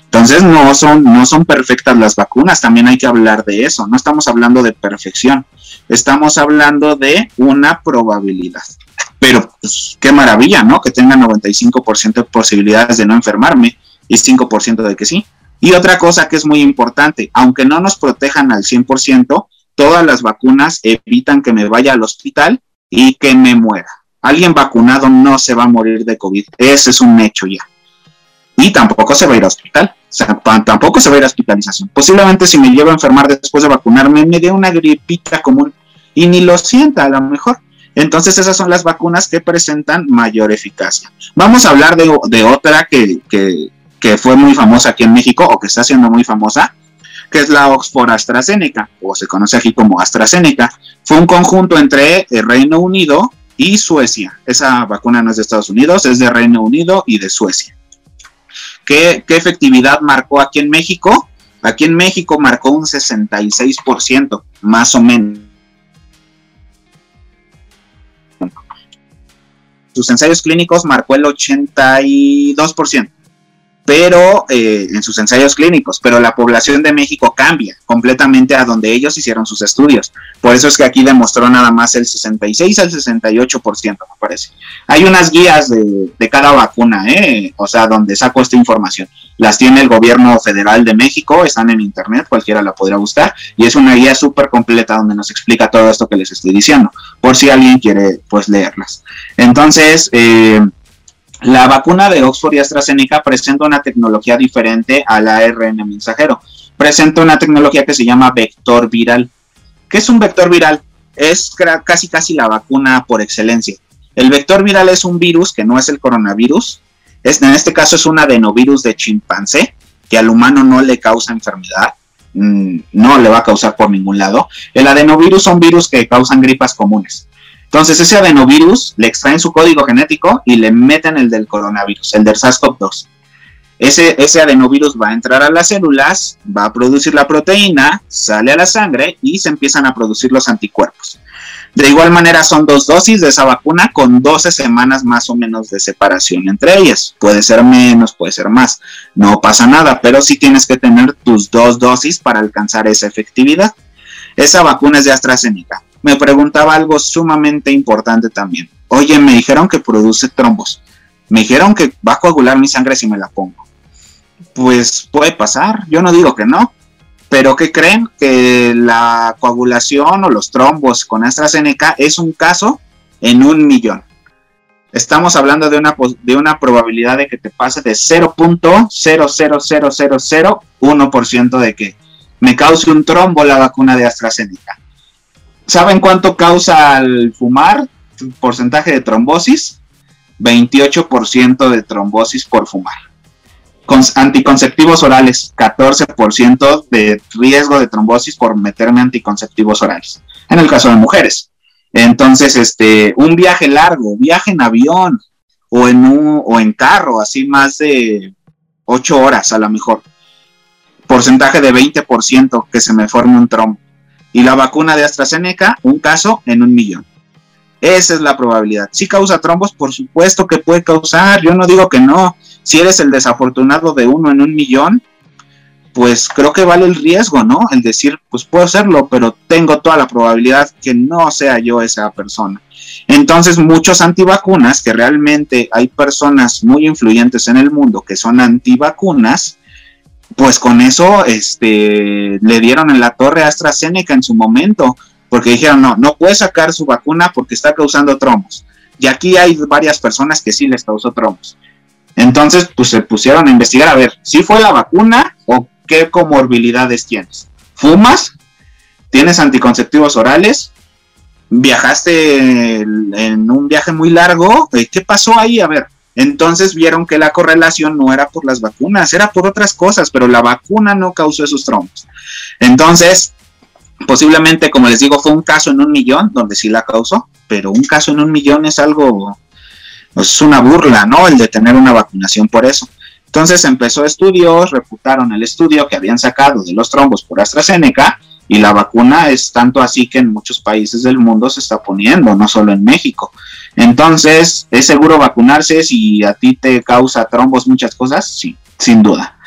Entonces no son, no son perfectas las vacunas, también hay que hablar de eso, no estamos hablando de perfección, estamos hablando de una probabilidad. Pero pues, qué maravilla, ¿no? Que tenga 95% de posibilidades de no enfermarme y 5% de que sí. Y otra cosa que es muy importante, aunque no nos protejan al 100%, todas las vacunas evitan que me vaya al hospital y que me muera. Alguien vacunado no se va a morir de COVID, ese es un hecho ya. Y tampoco se va a ir a hospital, o sea, tampoco se va a ir a hospitalización. Posiblemente si me llevo a enfermar después de vacunarme, me dé una gripita común y ni lo sienta a lo mejor. Entonces esas son las vacunas que presentan mayor eficacia. Vamos a hablar de, otra que, que, fue muy famosa aquí en México o que está siendo muy famosa, que es la Oxford AstraZeneca, o se conoce aquí como AstraZeneca. Fue un conjunto entre el Reino Unido y Suecia. Esa vacuna no es de Estados Unidos, es de Reino Unido y de Suecia. ¿Qué, qué efectividad marcó aquí en México? Aquí en México marcó un 66%, más o menos sus ensayos clínicos marcó el 82%, pero eh, en sus ensayos clínicos, pero la población de México cambia completamente a donde ellos hicieron sus estudios. Por eso es que aquí demostró nada más el 66 al 68%, me parece. Hay unas guías de, cada vacuna, ¿eh? o sea, donde saco esta información las tiene el gobierno federal de México, están en internet, cualquiera la podrá buscar, y es una guía súper completa donde nos explica todo esto que les estoy diciendo, por si alguien quiere pues leerlas. Entonces, eh, la vacuna de Oxford y AstraZeneca presenta una tecnología diferente al ARN mensajero. Presenta una tecnología que se llama vector viral. ¿Qué es un vector viral? Es casi casi la vacuna por excelencia. El vector viral es un virus que no es el coronavirus, en este caso es un adenovirus de chimpancé, que al humano no le causa enfermedad, mm, no le va a causar por ningún lado. El adenovirus son virus que causan gripas comunes. Entonces ese adenovirus le extraen su código genético y le meten el del coronavirus, el del SARS-CoV-2. Ese, adenovirus va a entrar a las células, va a producir la proteína, sale a la sangre y se empiezan a producir los anticuerpos. De igual manera son dos dosis de esa vacuna con 12 semanas más o menos de separación entre ellas. Puede ser menos, puede ser más. No pasa nada, pero sí tienes que tener tus dos dosis para alcanzar esa efectividad. Esa vacuna es de AstraZeneca. Me preguntaba algo sumamente importante también. Oye, me dijeron que produce trombos. Me dijeron que va a coagular mi sangre si me la pongo. Pues puede pasar, yo no digo que no, pero ¿qué creen? Que la coagulación o los trombos con AstraZeneca es un caso en un millón. Estamos hablando de una, de una probabilidad de que te pase de 0.00001% de que me cause un trombo la vacuna de AstraZeneca. ¿Saben cuánto causa al fumar? Porcentaje de trombosis. 28% de trombosis por fumar anticonceptivos orales, 14% de riesgo de trombosis por meterme anticonceptivos orales, en el caso de mujeres. Entonces, este, un viaje largo, viaje en avión o en, un, o en carro, así más de 8 horas a lo mejor. Porcentaje de 20% que se me forme un trombo. Y la vacuna de AstraZeneca, un caso en un millón. Esa es la probabilidad. Si causa trombos, por supuesto que puede causar. Yo no digo que no si eres el desafortunado de uno en un millón, pues creo que vale el riesgo, ¿no? El decir, pues puedo hacerlo, pero tengo toda la probabilidad que no sea yo esa persona. Entonces, muchos antivacunas, que realmente hay personas muy influyentes en el mundo que son antivacunas, pues con eso este, le dieron en la torre a AstraZeneca en su momento, porque dijeron, no, no puede sacar su vacuna porque está causando trombos. Y aquí hay varias personas que sí les causó trombos Entonces, pues se pusieron a investigar a ver si fue la vacuna o qué comorbilidades tienes. ¿Fumas? ¿Tienes anticonceptivos orales? ¿Viajaste en un viaje muy largo? Eh, ¿Qué pasó ahí? A ver, entonces vieron que la correlación no era por las vacunas, era por otras cosas, pero la vacuna no causó esos trombos. Entonces, posiblemente, como les digo, fue un caso en un millón donde sí la causó, pero un caso en un millón es algo, es una burla, ¿no? El de tener una vacunación por eso. Entonces empezó estudios, reputaron el estudio que habían sacado de los trombos por AstraZeneca y la vacuna es tanto así que en muchos países del mundo se está poniendo, no solo en México. Entonces, ¿es seguro vacunarse si a ti te causa trombos muchas cosas? Sí, sin duda.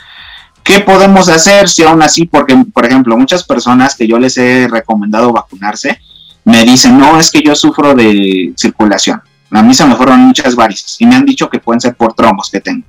¿Qué podemos hacer si aún así, porque, por ejemplo, muchas personas que yo les he recomendado vacunarse, me dicen, no, es que yo sufro de circulación. A mí se me fueron muchas varices y me han dicho que pueden ser por trombos que tengo.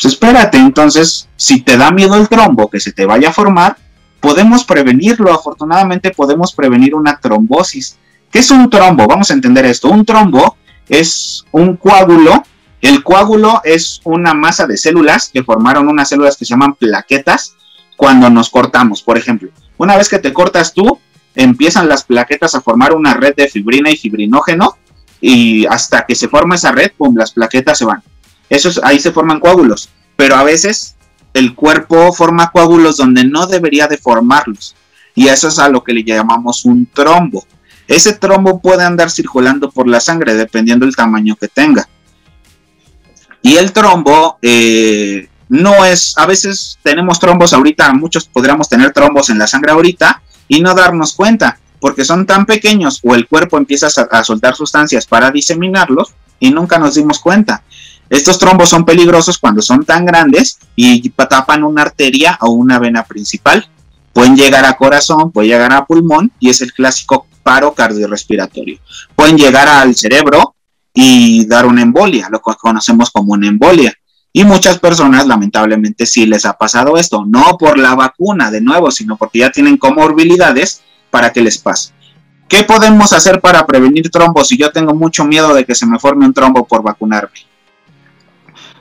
Pues espérate, entonces, si te da miedo el trombo que se te vaya a formar, podemos prevenirlo. Afortunadamente podemos prevenir una trombosis. ¿Qué es un trombo? Vamos a entender esto. Un trombo es un coágulo. El coágulo es una masa de células que formaron unas células que se llaman plaquetas cuando nos cortamos. Por ejemplo, una vez que te cortas tú, empiezan las plaquetas a formar una red de fibrina y fibrinógeno y hasta que se forma esa red, pum, las plaquetas se van. Eso ahí se forman coágulos, pero a veces el cuerpo forma coágulos donde no debería de formarlos y eso es a lo que le llamamos un trombo. Ese trombo puede andar circulando por la sangre dependiendo del tamaño que tenga. Y el trombo eh, no es, a veces tenemos trombos ahorita, muchos podríamos tener trombos en la sangre ahorita y no darnos cuenta, porque son tan pequeños o el cuerpo empieza a, soltar sustancias para diseminarlos y nunca nos dimos cuenta. Estos trombos son peligrosos cuando son tan grandes y tapan una arteria o una vena principal. Pueden llegar a corazón, pueden llegar a pulmón y es el clásico paro cardiorrespiratorio. Pueden llegar al cerebro y dar una embolia, lo que conocemos como una embolia. Y muchas personas, lamentablemente, sí les ha pasado esto, no por la vacuna, de nuevo, sino porque ya tienen comorbilidades para que les pase. ¿Qué podemos hacer para prevenir trombos si yo tengo mucho miedo de que se me forme un trombo por vacunarme?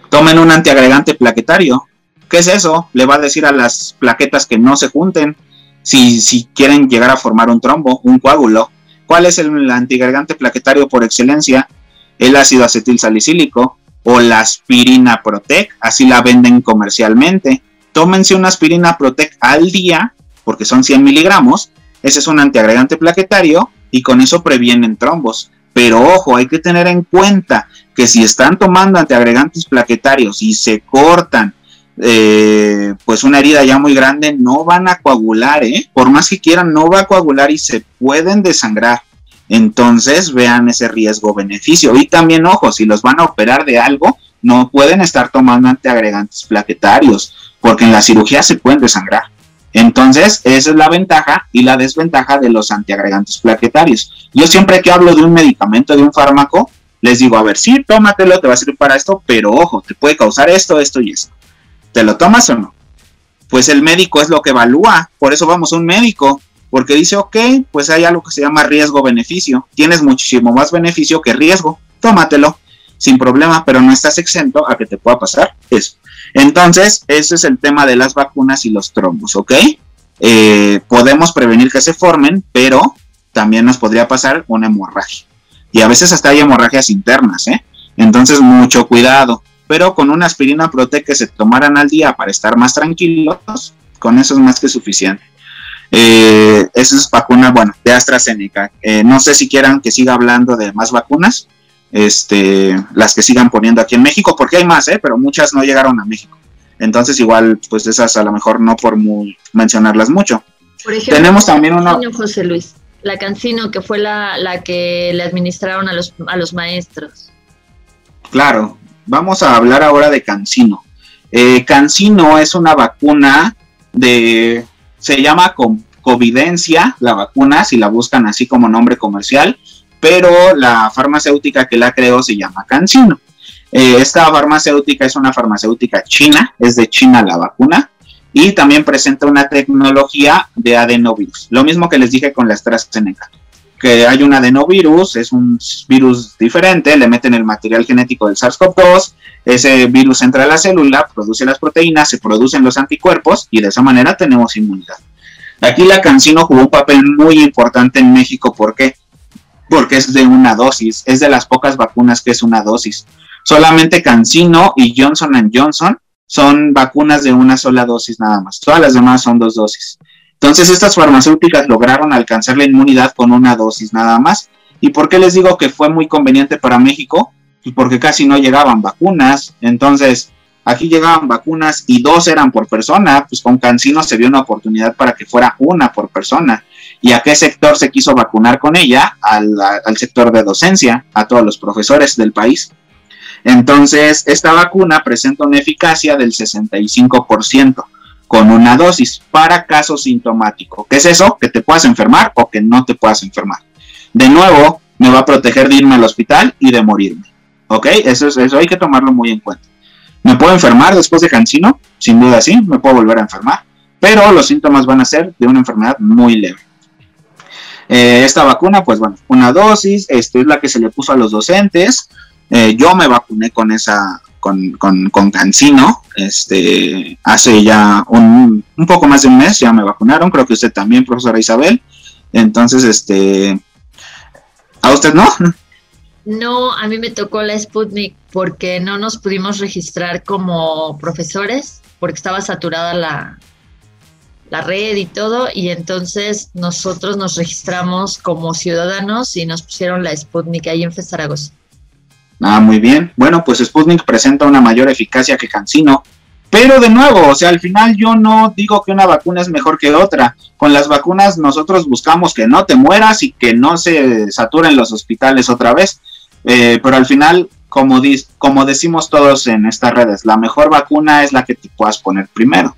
Tomen un antiagregante plaquetario. ¿Qué es eso? Le va a decir a las plaquetas que no se junten si, quieren llegar a formar un trombo, un coágulo. ¿Cuál es el antigregante plaquetario por excelencia? El ácido acetil salicílico o la aspirina Protec, así la venden comercialmente. Tómense una aspirina Protec al día, porque son 100 miligramos. Ese es un antiagregante plaquetario y con eso previenen trombos. Pero ojo, hay que tener en cuenta que si están tomando antiagregantes plaquetarios y se cortan eh, pues una herida ya muy grande, no van a coagular, ¿eh? Por más que quieran, no va a coagular y se pueden desangrar. Entonces vean ese riesgo-beneficio. Y también, ojo, si los van a operar de algo, no pueden estar tomando antiagregantes plaquetarios, porque en la cirugía se pueden desangrar. Entonces, esa es la ventaja y la desventaja de los antiagregantes plaquetarios. Yo siempre que hablo de un medicamento, de un fármaco, les digo, a ver, sí, tómatelo, te va a servir para esto, pero ojo, te puede causar esto, esto y esto. ¿Te lo tomas o no? Pues el médico es lo que evalúa, por eso vamos a un médico, porque dice, ok, pues hay algo que se llama riesgo-beneficio, tienes muchísimo más beneficio que riesgo, tómatelo sin problema, pero no estás exento a que te pueda pasar eso. Entonces, ese es el tema de las vacunas y los trombos, ¿ok? Eh, podemos prevenir que se formen, pero también nos podría pasar una hemorragia. Y a veces hasta hay hemorragias internas, ¿eh? Entonces, mucho cuidado pero con una aspirina Protec que se tomaran al día para estar más tranquilos, con eso es más que suficiente. Eh, esa es vacuna, bueno, de AstraZeneca. Eh, no sé si quieran que siga hablando de más vacunas, este, las que sigan poniendo aquí en México, porque hay más, ¿eh? pero muchas no llegaron a México. Entonces igual, pues esas a lo mejor no por mencionarlas mucho.
Por ejemplo, tenemos también una... José Luis, la Cancino, que fue la, la que le administraron a los, a los maestros.
Claro, Vamos a hablar ahora de Cancino. Eh, Cancino es una vacuna de, se llama Covidencia, la vacuna, si la buscan así como nombre comercial, pero la farmacéutica que la creó se llama Cancino. Eh, esta farmacéutica es una farmacéutica china, es de China la vacuna, y también presenta una tecnología de adenovirus, lo mismo que les dije con la AstraZeneca. Que hay un adenovirus, es un virus diferente, le meten el material genético del SARS-CoV-2, ese virus entra a la célula, produce las proteínas, se producen los anticuerpos y de esa manera tenemos inmunidad. Aquí la cancino jugó un papel muy importante en México, ¿por qué? Porque es de una dosis, es de las pocas vacunas que es una dosis. Solamente Cancino y Johnson Johnson son vacunas de una sola dosis nada más. Todas las demás son dos dosis. Entonces estas farmacéuticas lograron alcanzar la inmunidad con una dosis nada más. ¿Y por qué les digo que fue muy conveniente para México? Pues porque casi no llegaban vacunas. Entonces, aquí llegaban vacunas y dos eran por persona. Pues con Cancino se dio una oportunidad para que fuera una por persona. ¿Y a qué sector se quiso vacunar con ella? Al, al sector de docencia, a todos los profesores del país. Entonces, esta vacuna presenta una eficacia del 65% con una dosis para caso sintomático. ¿Qué es eso? Que te puedas enfermar o que no te puedas enfermar. De nuevo, me va a proteger de irme al hospital y de morirme. ¿Ok? Eso, es, eso hay que tomarlo muy en cuenta. ¿Me puedo enfermar después de cancino? Sin duda sí, me puedo volver a enfermar. Pero los síntomas van a ser de una enfermedad muy leve. Eh, esta vacuna, pues bueno, una dosis, esta es la que se le puso a los docentes. Eh, yo me vacuné con esa, con, con, con Cancino, este, hace ya un, un, poco más de un mes ya me vacunaron, creo que usted también, profesora Isabel. Entonces, este, ¿a usted no?
No, a mí me tocó la Sputnik porque no nos pudimos registrar como profesores, porque estaba saturada la, la red y todo, y entonces nosotros nos registramos como ciudadanos y nos pusieron la Sputnik ahí en Zaragoza.
Ah, muy bien. Bueno, pues Sputnik presenta una mayor eficacia que Cancino. Pero de nuevo, o sea, al final yo no digo que una vacuna es mejor que otra. Con las vacunas nosotros buscamos que no te mueras y que no se saturen los hospitales otra vez. Eh, pero al final, como, como decimos todos en estas redes, la mejor vacuna es la que te puedas poner primero.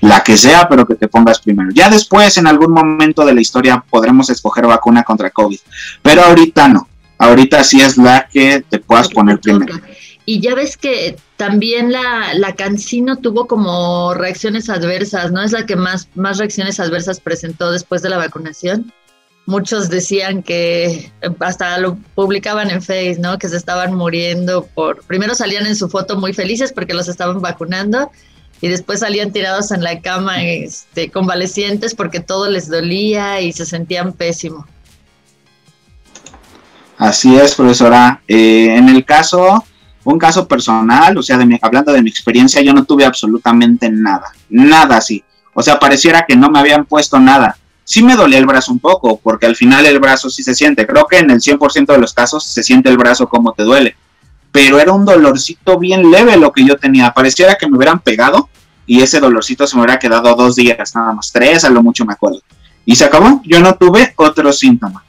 La que sea, pero que te pongas primero. Ya después, en algún momento de la historia, podremos escoger vacuna contra COVID. Pero ahorita no ahorita sí es la que te puedas poner primero.
Y ya ves que también la, la Cancino tuvo como reacciones adversas, ¿no? Es la que más, más reacciones adversas presentó después de la vacunación. Muchos decían que hasta lo publicaban en Facebook, ¿no? Que se estaban muriendo por... Primero salían en su foto muy felices porque los estaban vacunando y después salían tirados en la cama este, convalecientes porque todo les dolía y se sentían pésimo.
Así es, profesora. Eh, en el caso, un caso personal, o sea, de hablando de mi experiencia, yo no tuve absolutamente nada, nada así. O sea, pareciera que no me habían puesto nada. Sí me dolía el brazo un poco, porque al final el brazo sí se siente. Creo que en el 100% de los casos se siente el brazo como te duele. Pero era un dolorcito bien leve lo que yo tenía. Pareciera que me hubieran pegado y ese dolorcito se me hubiera quedado dos días, nada más, tres a lo mucho me acuerdo. Y se acabó. Yo no tuve otro síntoma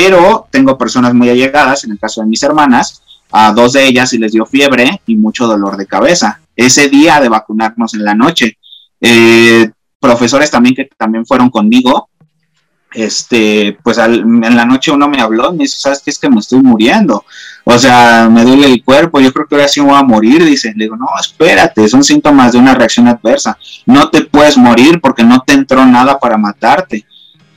pero tengo personas muy allegadas, en el caso de mis hermanas, a dos de ellas y les dio fiebre y mucho dolor de cabeza. Ese día de vacunarnos en la noche, eh, profesores también que también fueron conmigo, este, pues en la noche uno me habló y me dice, ¿sabes qué? Es que me estoy muriendo. O sea, me duele el cuerpo, yo creo que ahora sí voy a morir, dice. Le digo, no, espérate, son síntomas de una reacción adversa. No te puedes morir porque no te entró nada para matarte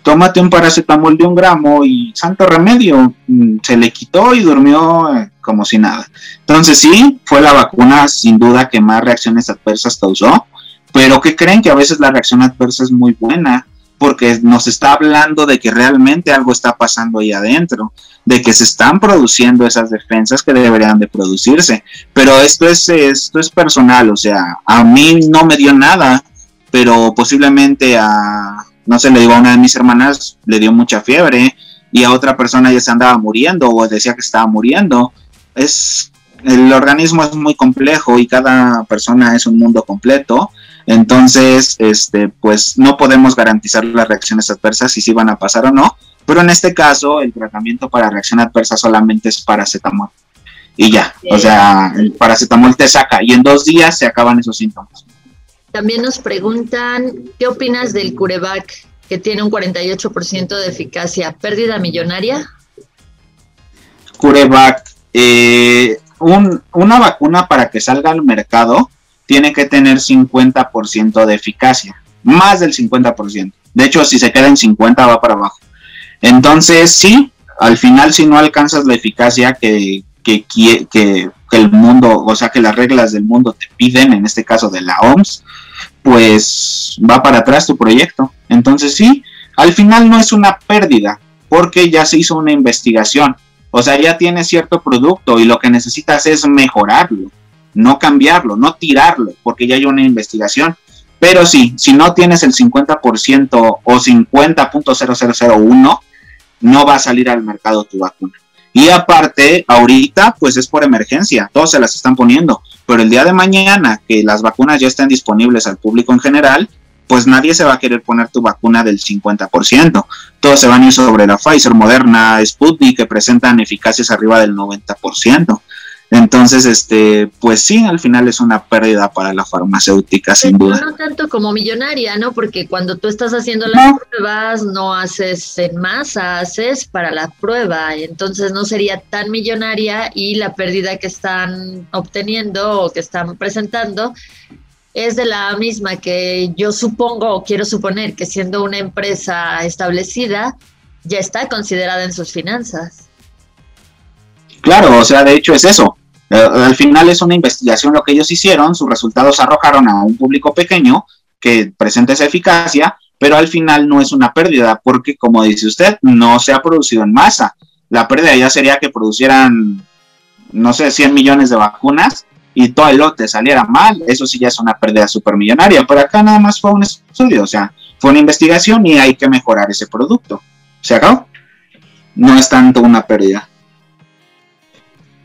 tómate un paracetamol de un gramo y santo remedio, mm, se le quitó y durmió eh, como si nada. Entonces sí, fue la vacuna sin duda que más reacciones adversas causó, pero que creen que a veces la reacción adversa es muy buena porque nos está hablando de que realmente algo está pasando ahí adentro, de que se están produciendo esas defensas que deberían de producirse. Pero esto es, esto es personal, o sea, a mí no me dio nada, pero posiblemente a, no sé, le digo a una de mis hermanas, le dio mucha fiebre y a otra persona ya se andaba muriendo o decía que estaba muriendo. Es, el organismo es muy complejo y cada persona es un mundo completo. Entonces, este, pues no podemos garantizar las reacciones adversas si sí van a pasar o no. Pero en este caso, el tratamiento para reacción adversa solamente es paracetamol. Y ya, o sea, el paracetamol te saca y en dos días se acaban esos síntomas.
También nos preguntan, ¿qué opinas del Curevac, que tiene un 48% de eficacia? ¿Pérdida millonaria?
Curevac, eh, una vacuna para que salga al mercado tiene que tener 50% de eficacia, más del 50%. De hecho, si se queda en 50 va para abajo. Entonces, sí, al final si no alcanzas la eficacia que, que, que, el mundo, o sea, que las reglas del mundo te piden, en este caso de la OMS, pues va para atrás tu proyecto. Entonces, sí, al final no es una pérdida, porque ya se hizo una investigación. O sea, ya tienes cierto producto y lo que necesitas es mejorarlo, no cambiarlo, no tirarlo, porque ya hay una investigación. Pero sí, si no tienes el 50% o 50.0001, no va a salir al mercado tu vacuna. Y aparte, ahorita pues es por emergencia, todos se las están poniendo, pero el día de mañana que las vacunas ya estén disponibles al público en general, pues nadie se va a querer poner tu vacuna del 50%. Todos se van a ir sobre la Pfizer, Moderna, Sputnik, que presentan eficacias arriba del 90%. Entonces, este, pues sí, al final es una pérdida para la farmacéutica, sin duda.
No tanto como millonaria, ¿no? Porque cuando tú estás haciendo las pruebas, no haces en masa, haces para la prueba. Entonces no sería tan millonaria y la pérdida que están obteniendo o que están presentando es de la misma que yo supongo o quiero suponer que siendo una empresa establecida, ya está considerada en sus finanzas.
Claro, o sea, de hecho es eso. Eh, al final es una investigación lo que ellos hicieron, sus resultados arrojaron a un público pequeño que presenta esa eficacia, pero al final no es una pérdida porque, como dice usted, no se ha producido en masa. La pérdida ya sería que producieran, no sé, 100 millones de vacunas y todo el lote saliera mal. Eso sí ya es una pérdida supermillonaria, pero acá nada más fue un estudio, o sea, fue una investigación y hay que mejorar ese producto. ¿Se acabó? No es tanto una pérdida.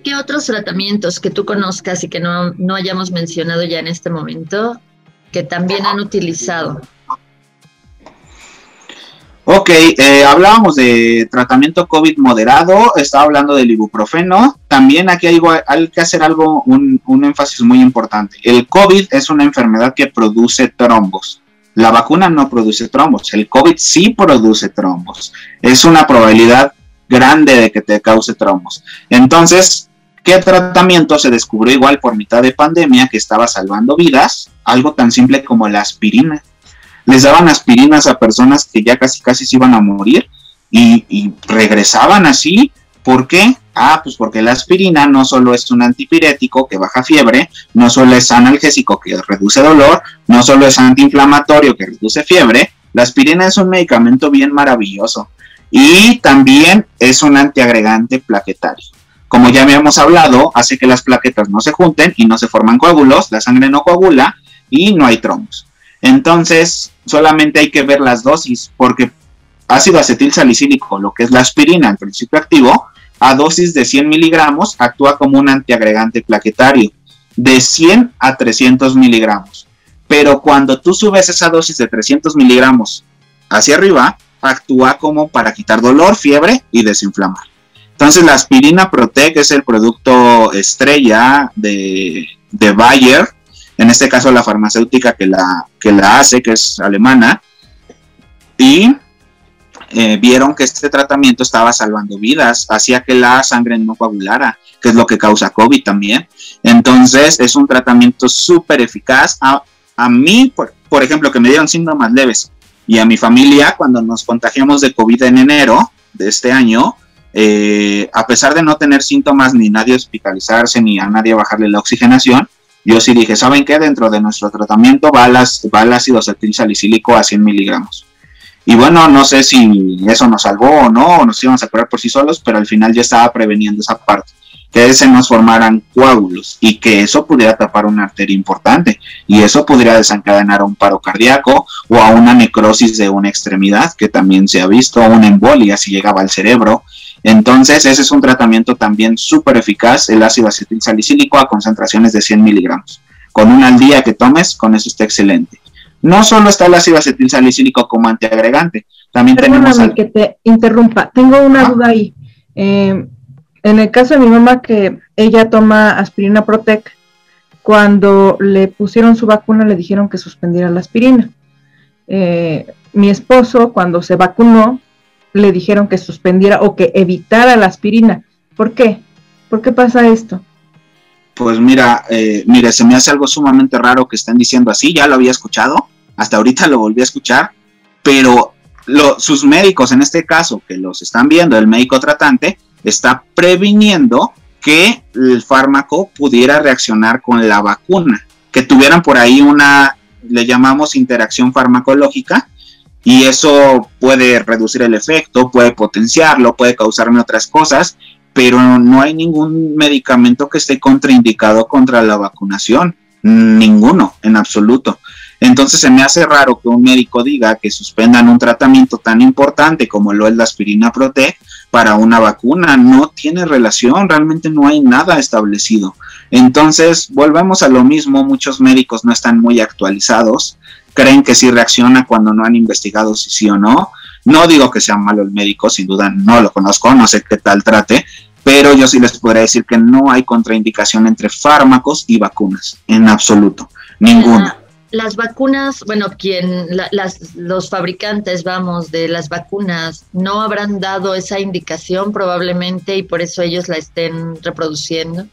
¿Qué otros tratamientos que tú conozcas y que no, hayamos mencionado ya en este momento que también han utilizado?
Ok, eh, hablábamos de tratamiento COVID moderado, estaba hablando del ibuprofeno. También aquí hay, hay que hacer algo, un, un, énfasis muy importante. El COVID es una enfermedad que produce trombos. La vacuna no produce trombos, el COVID sí produce trombos. Es una probabilidad grande de que te cause trombos. Entonces, ¿Qué tratamiento se descubrió igual por mitad de pandemia que estaba salvando vidas? Algo tan simple como la aspirina. Les daban aspirinas a personas que ya casi casi se iban a morir y, regresaban así. ¿Por qué? Ah, pues porque la aspirina no solo es un antipirético que baja fiebre, no solo es analgésico que reduce dolor, no solo es antiinflamatorio que reduce fiebre, la aspirina es un medicamento bien maravilloso y también es un antiagregante plaquetario como ya habíamos hablado, hace que las plaquetas no se junten y no se forman coágulos, la sangre no coagula y no hay trombos. Entonces, solamente hay que ver las dosis, porque ácido acetil salicílico, lo que es la aspirina, el principio activo, a dosis de 100 miligramos actúa como un antiagregante plaquetario, de 100 a 300 miligramos. Pero cuando tú subes esa dosis de 300 miligramos hacia arriba, actúa como para quitar dolor, fiebre y desinflamar. Entonces la aspirina Protec es el producto estrella de, Bayer, en este caso la farmacéutica que la, que la hace, que es alemana, y eh, vieron que este tratamiento estaba salvando vidas, hacía que la sangre no coagulara, que es lo que causa COVID también. Entonces es un tratamiento súper eficaz. A, a mí, por, por ejemplo, que me dieron síntomas leves y a mi familia cuando nos contagiamos de COVID en enero de este año, eh, a pesar de no tener síntomas ni nadie hospitalizarse ni a nadie bajarle la oxigenación, yo sí dije, ¿saben qué? Dentro de nuestro tratamiento va, las, el ácido acetil salicílico a 100 miligramos. Y bueno, no sé si eso nos salvó o no, o nos íbamos a curar por sí solos, pero al final ya estaba preveniendo esa parte, que se nos formaran coágulos y que eso pudiera tapar una arteria importante y eso podría desencadenar un paro cardíaco o a una necrosis de una extremidad, que también se ha visto, una embolia si llegaba al cerebro entonces, ese es un tratamiento también súper eficaz, el ácido acetil salicílico a concentraciones de 100 miligramos. Con una al día que tomes, con eso está excelente. No solo está el ácido acetil salicílico como antiagregante, también tenemos...
que te interrumpa, tengo una duda ahí. Eh, en el caso de mi mamá, que ella toma aspirina Protec, cuando le pusieron su vacuna le dijeron que suspendiera la aspirina. Eh, mi esposo, cuando se vacunó, le dijeron que suspendiera o que evitara la aspirina. ¿Por qué? ¿Por qué pasa esto?
Pues mira, eh, mire, se me hace algo sumamente raro que estén diciendo así, ya lo había escuchado, hasta ahorita lo volví a escuchar, pero sus médicos, en este caso, que los están viendo, el médico tratante, está previniendo que el fármaco pudiera reaccionar con la vacuna, que tuvieran por ahí una, le llamamos interacción farmacológica, y eso puede reducir el efecto, puede potenciarlo, puede causarme otras cosas, pero no hay ningún medicamento que esté contraindicado contra la vacunación, ninguno en absoluto. Entonces se me hace raro que un médico diga que suspendan un tratamiento tan importante como lo es la aspirina Protec para una vacuna. No tiene relación, realmente no hay nada establecido. Entonces volvemos a lo mismo, muchos médicos no están muy actualizados creen que sí reacciona cuando no han investigado si sí o no. No digo que sea malo el médico, sin duda no lo conozco, no sé qué tal trate, pero yo sí les podría decir que no hay contraindicación entre fármacos y vacunas, en absoluto, ninguna.
las vacunas, bueno, quien, los fabricantes, vamos, de las vacunas, no habrán dado esa indicación probablemente y por eso ellos la estén reproduciendo.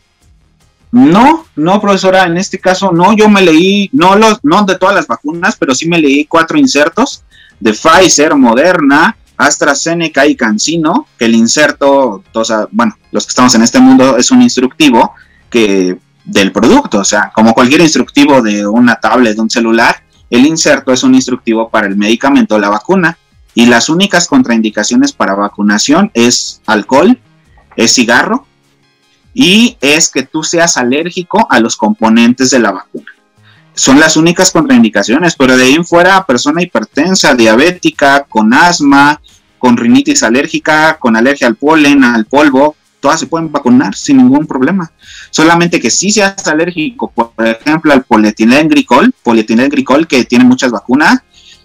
No, no, profesora, en este caso no, yo me leí, no, los, no de todas las vacunas, pero sí me leí cuatro insertos de Pfizer, Moderna, AstraZeneca y CanSino, que el inserto, o bueno, los que estamos en este mundo es un instructivo que del producto, o sea, como cualquier instructivo de una tablet, de un celular, el inserto es un instructivo para el medicamento, la vacuna, y las únicas contraindicaciones para vacunación es alcohol, es cigarro, y es que tú seas alérgico a los componentes de la vacuna. Son las únicas contraindicaciones, pero de ahí en fuera, persona hipertensa, diabética, con asma, con rinitis alérgica, con alergia al polen, al polvo, todas se pueden vacunar sin ningún problema. Solamente que si seas alérgico, por ejemplo, al polietilenglicol, polietilenglicol que tiene muchas vacunas,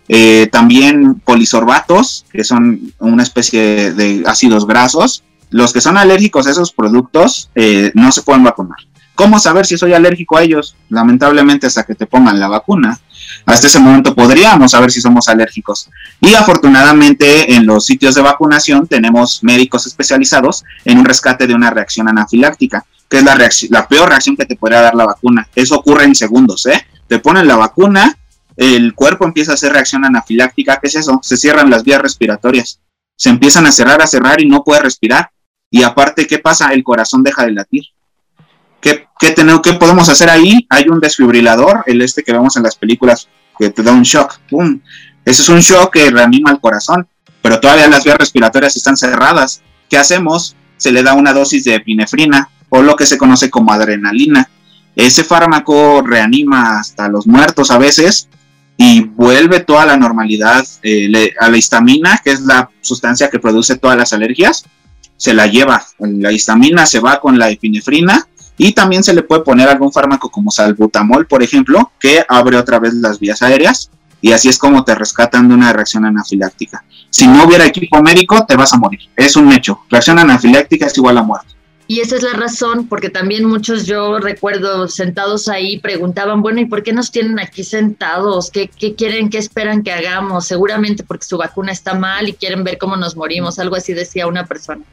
eh, también polisorbatos, que son una especie de ácidos grasos, los que son alérgicos a esos productos eh, no se pueden vacunar. ¿Cómo saber si soy alérgico a ellos? Lamentablemente hasta que te pongan la vacuna. Hasta ese momento podríamos saber si somos alérgicos. Y afortunadamente en los sitios de vacunación tenemos médicos especializados en un rescate de una reacción anafiláctica, que es la, la peor reacción que te podría dar la vacuna. Eso ocurre en segundos, ¿eh? Te ponen la vacuna, el cuerpo empieza a hacer reacción anafiláctica. ¿Qué es eso? Se cierran las vías respiratorias. Se empiezan a cerrar, a cerrar y no puede respirar y aparte, ¿qué pasa? El corazón deja de latir. ¿Qué, qué, tenemos, ¿Qué podemos hacer ahí? Hay un desfibrilador, el este que vemos en las películas, que te da un shock. ¡Pum! Ese es un shock que reanima el corazón, pero todavía las vías respiratorias están cerradas. ¿Qué hacemos? Se le da una dosis de epinefrina o lo que se conoce como adrenalina. Ese fármaco reanima hasta los muertos a veces y vuelve toda la normalidad eh, a la histamina, que es la sustancia que produce todas las alergias se la lleva. La histamina se va con la epinefrina y también se le puede poner algún fármaco como salbutamol, por ejemplo, que abre otra vez las vías aéreas y así es como te rescatan de una reacción anafiláctica. Si no hubiera equipo médico, te vas a morir. Es un hecho. Reacción anafiláctica es igual a muerte.
Y esa es la razón, porque también muchos yo recuerdo sentados ahí preguntaban, bueno, ¿y por qué nos tienen aquí sentados? ¿Qué, ¿Qué, quieren, qué esperan que hagamos? Seguramente porque su vacuna está mal y quieren ver cómo nos morimos, algo así decía una persona.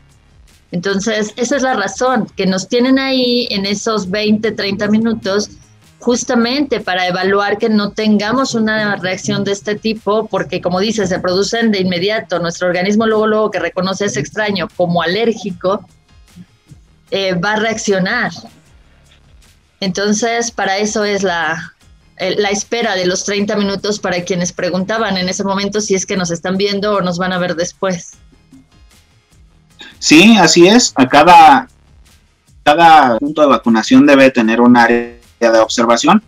Entonces, esa es la razón, que nos tienen ahí en esos 20, 30 minutos justamente para evaluar que no tengamos una reacción de este tipo, porque como dices, se producen de inmediato, nuestro organismo luego, luego que reconoce ese extraño como alérgico, eh, va a reaccionar. Entonces, para eso es la, la espera de los 30 minutos para quienes preguntaban en ese momento si es que nos están viendo o nos van a ver después.
Sí, así es. A cada, cada punto de vacunación debe tener un área de observación,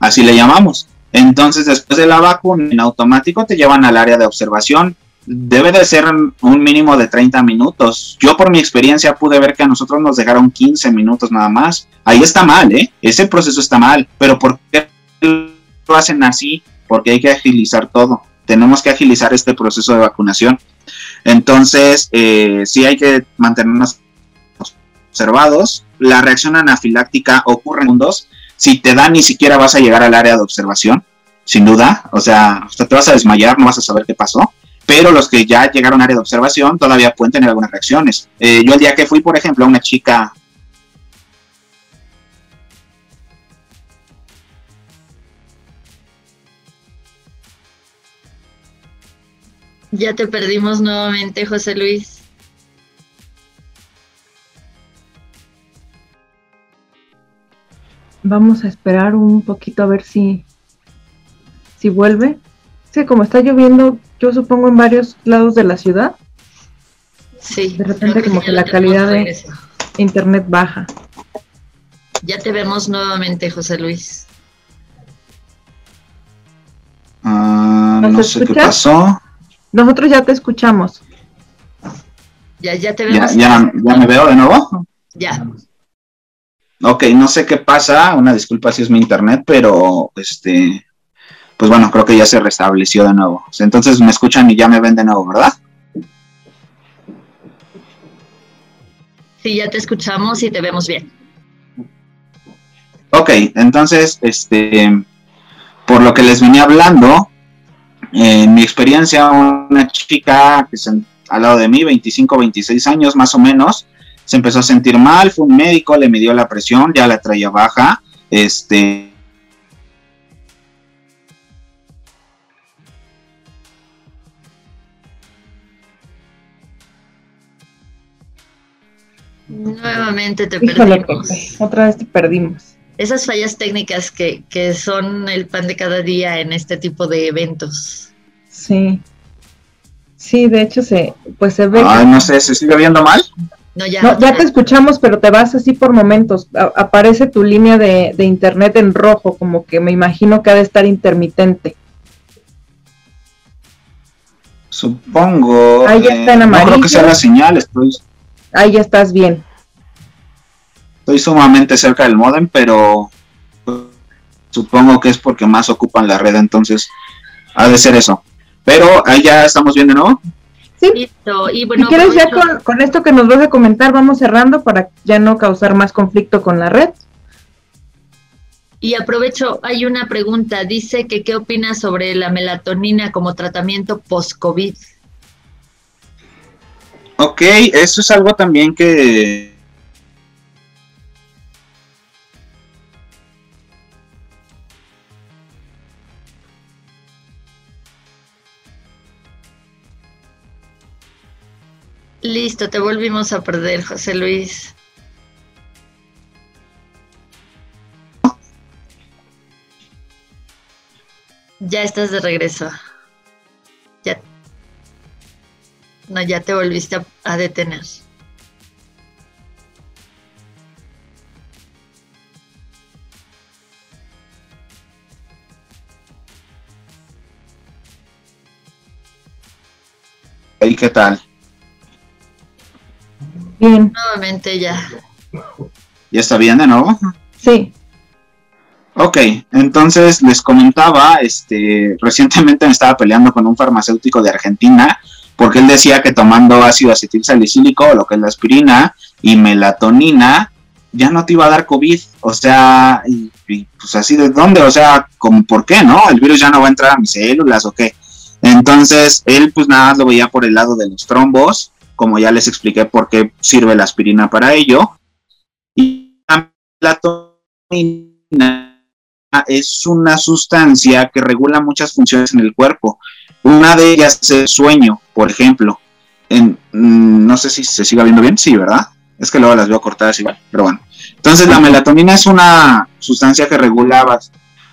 así le llamamos. Entonces, después de la vacuna, en automático te llevan al área de observación. Debe de ser un mínimo de 30 minutos. Yo por mi experiencia pude ver que a nosotros nos dejaron 15 minutos nada más. Ahí está mal, ¿eh? Ese proceso está mal. Pero ¿por qué lo hacen así? Porque hay que agilizar todo. Tenemos que agilizar este proceso de vacunación. Entonces, eh, sí hay que mantenernos observados. La reacción anafiláctica ocurre en segundos. Si te da, ni siquiera vas a llegar al área de observación, sin duda. O sea, hasta te vas a desmayar, no vas a saber qué pasó. Pero los que ya llegaron al área de observación todavía pueden tener algunas reacciones. Eh, yo el día que fui, por ejemplo, a una chica
Ya te perdimos nuevamente, José Luis.
Vamos a esperar un poquito a ver si, si vuelve. Sí, como está lloviendo, yo supongo en varios lados de la ciudad.
Sí.
De repente como que la calidad de internet baja.
Ya te vemos nuevamente, José Luis.
Ah, no sé qué pasó.
Nosotros ya te escuchamos.
Ya, ya te vemos.
¿Ya, ya, me veo de nuevo?
Ya.
Ok, no sé qué pasa, una disculpa si es mi internet, pero este, pues bueno, creo que ya se restableció de nuevo. Entonces me escuchan y ya me ven de nuevo, ¿verdad?
Sí, ya te escuchamos y te vemos bien.
Ok, entonces, este, por lo que les venía hablando, en mi experiencia, una chica que se, al lado de mí, 25, 26 años más o menos, se empezó a sentir mal, fue un médico, le midió la presión, ya la traía baja, este...
Nuevamente te perdimos.
otra vez te perdimos.
Esas fallas técnicas que, que son el pan de cada día en este tipo de eventos.
Sí. Sí, de hecho se, pues se ve.
Ay, no sé, ¿se sigue viendo mal?
No, ya, ya te escuchamos, pero te vas así por momentos. aparece tu línea de, internet en rojo, como que me imagino que ha de estar intermitente.
Supongo.
Ahí está en amarillo.
No creo que sea la señal, estoy.
Ahí ya estás bien.
Estoy sumamente cerca del modem, pero supongo que es porque más ocupan la red, entonces ha de ser eso. Pero ahí ya estamos bien de nuevo.
Sí. Y bueno, si quieres ya con, esto que nos vas a comentar, vamos cerrando para ya no causar más conflicto con la red.
Y aprovecho, hay una pregunta, dice que qué opinas sobre la melatonina como tratamiento post-COVID.
Ok, eso es algo también que
Listo, te volvimos a perder, José Luis. Ya estás de regreso. Ya. No, ya te volviste a, detener.
¿Y qué tal?
Nuevamente ya.
¿Ya está bien de nuevo?
Sí.
Ok, entonces les comentaba, este, recientemente me estaba peleando con un farmacéutico de Argentina porque él decía que tomando ácido acetil salicílico, lo que es la aspirina y melatonina, ya no te iba a dar COVID. O sea, y, pues así de dónde, o sea, como por qué, ¿no? El virus ya no va a entrar a mis células o qué. Entonces, él pues nada lo veía por el lado de los trombos como ya les expliqué por qué sirve la aspirina para ello. Y la melatonina es una sustancia que regula muchas funciones en el cuerpo. Una de ellas es el sueño, por ejemplo. En, mm, no sé si se siga viendo bien, sí, ¿verdad? Es que luego las veo cortadas igual, pero bueno. Entonces la melatonina es una sustancia que regula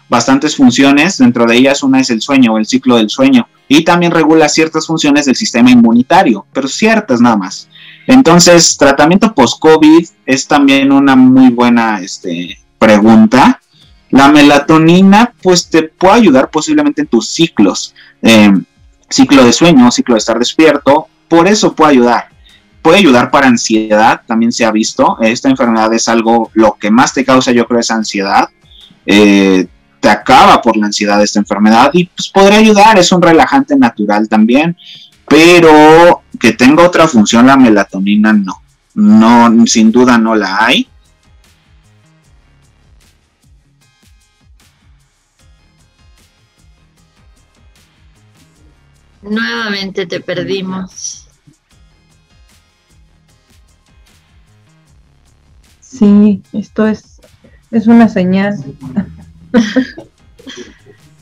bastantes funciones, dentro de ellas una es el sueño el ciclo del sueño, y también regula ciertas funciones del sistema inmunitario, pero ciertas nada más. Entonces, tratamiento post-COVID es también una muy buena este, pregunta. La melatonina, pues te puede ayudar posiblemente en tus ciclos, em, ciclo de sueño, ciclo de estar despierto, por eso puede ayudar. Puede ayudar para ansiedad, también se ha visto. Esta enfermedad es algo, lo que más te causa, yo creo, es ansiedad. Eh, te acaba por la ansiedad de esta enfermedad y pues podría ayudar, es un relajante natural también, pero que tenga otra función la melatonina no, no, sin duda no la hay.
Nuevamente te perdimos.
Sí, esto es, es una señal.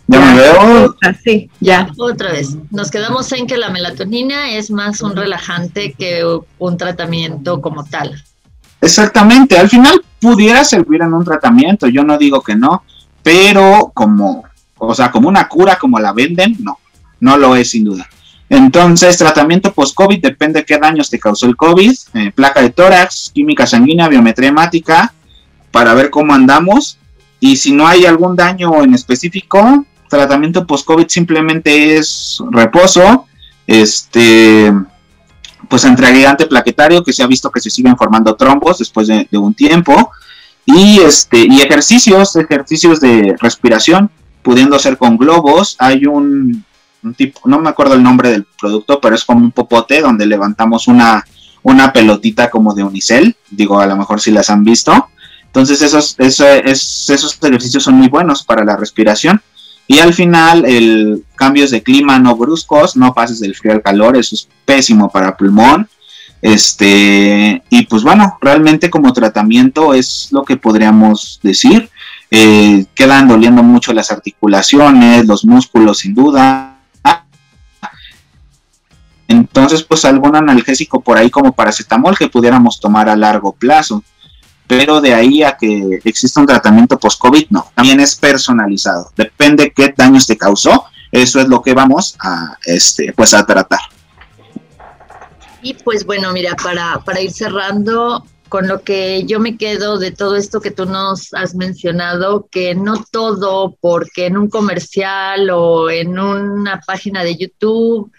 ¿Ya, veo.
Sí, ya. Otra vez. Nos quedamos en que la melatonina es más un relajante que un tratamiento como tal.
Exactamente. Al final pudiera servir en un tratamiento. Yo no digo que no, pero como, o sea, como una cura como la venden, no. No lo es sin duda. Entonces, tratamiento post-COVID depende de qué daños te causó el COVID, eh, placa de tórax, química sanguínea, biometría hemática, para ver cómo andamos. Y si no hay algún daño en específico, tratamiento post-COVID simplemente es reposo, este, pues entregante plaquetario, que se ha visto que se siguen formando trombos después de, un tiempo, y, este, y ejercicios, ejercicios de respiración, pudiendo ser con globos. Hay un, un tipo, no me acuerdo el nombre del producto, pero es como un popote donde levantamos una, una pelotita como de unicel, digo, a lo mejor si las han visto. Entonces esos, esos ejercicios son muy buenos para la respiración. Y al final, el cambios de clima no bruscos, no pases del frío al calor, eso es pésimo para pulmón. Este, y pues bueno, realmente como tratamiento es lo que podríamos decir. Eh, quedan doliendo mucho las articulaciones, los músculos sin duda, entonces, pues algún analgésico por ahí como paracetamol que pudiéramos tomar a largo plazo. Pero de ahí a que exista un tratamiento post-COVID, no. También es personalizado. Depende qué daños te causó. Eso es lo que vamos a, este, pues a tratar.
Y pues bueno, mira, para, para ir cerrando, con lo que yo me quedo de todo esto que tú nos has mencionado, que no todo porque en un comercial o en una página de YouTube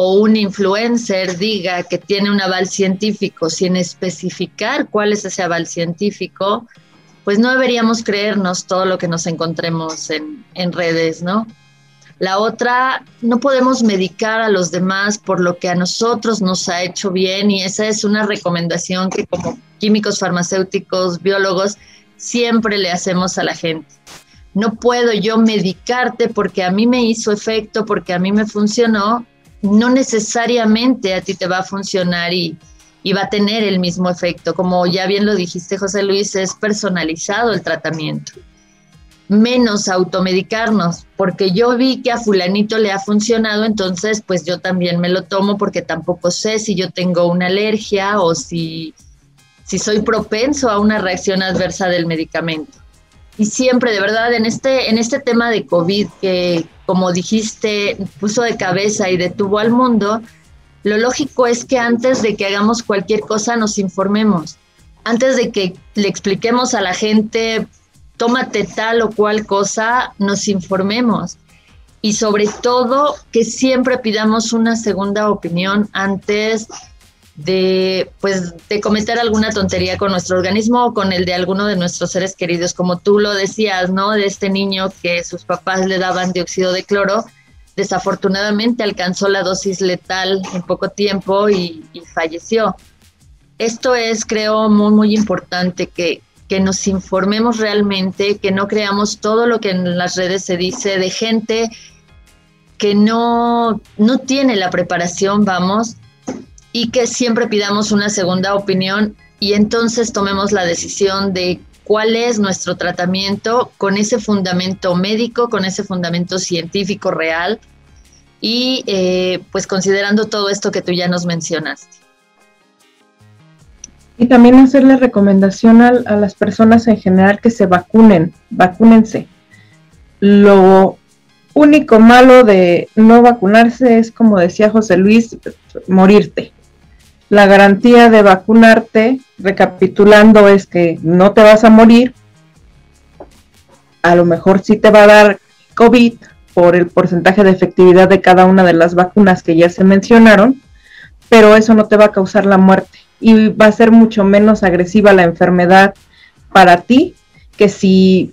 o un influencer diga que tiene un aval científico sin especificar cuál es ese aval científico, pues no deberíamos creernos todo lo que nos encontremos en, en redes, ¿no? La otra, no podemos medicar a los demás por lo que a nosotros nos ha hecho bien y esa es una recomendación que como químicos farmacéuticos, biólogos, siempre le hacemos a la gente. No puedo yo medicarte porque a mí me hizo efecto, porque a mí me funcionó no necesariamente a ti te va a funcionar y, va a tener el mismo efecto. Como ya bien lo dijiste, José Luis, es personalizado el tratamiento. Menos automedicarnos, porque yo vi que a fulanito le ha funcionado, entonces pues yo también me lo tomo porque tampoco sé si yo tengo una alergia o si, si soy propenso a una reacción adversa del medicamento. Y siempre, de verdad, en este, en este tema de COVID que, como dijiste, puso de cabeza y detuvo al mundo, lo lógico es que antes de que hagamos cualquier cosa nos informemos. Antes de que le expliquemos a la gente, tómate tal o cual cosa, nos informemos. Y sobre todo, que siempre pidamos una segunda opinión antes de pues de cometer alguna tontería con nuestro organismo o con el de alguno de nuestros seres queridos, como tú lo decías, ¿no? De este niño que sus papás le daban dióxido de cloro, desafortunadamente alcanzó la dosis letal en poco tiempo y, falleció. Esto es, creo, muy, muy importante que, que nos informemos realmente, que no creamos todo lo que en las redes se dice de gente que no, no tiene la preparación, vamos, y que siempre pidamos una segunda opinión y entonces tomemos la decisión de cuál es nuestro tratamiento con ese fundamento médico, con ese fundamento científico real y eh, pues considerando todo esto que tú ya nos mencionaste.
Y también hacerle recomendación a, a las personas en general que se vacunen, vacúnense. Lo único malo de no vacunarse es, como decía José Luis, morirte la garantía de vacunarte, recapitulando, es que no te vas a morir. A lo mejor sí te va a dar COVID por el porcentaje de efectividad de cada una de las vacunas que ya se mencionaron, pero eso no te va a causar la muerte y va a ser mucho menos agresiva la enfermedad para ti que si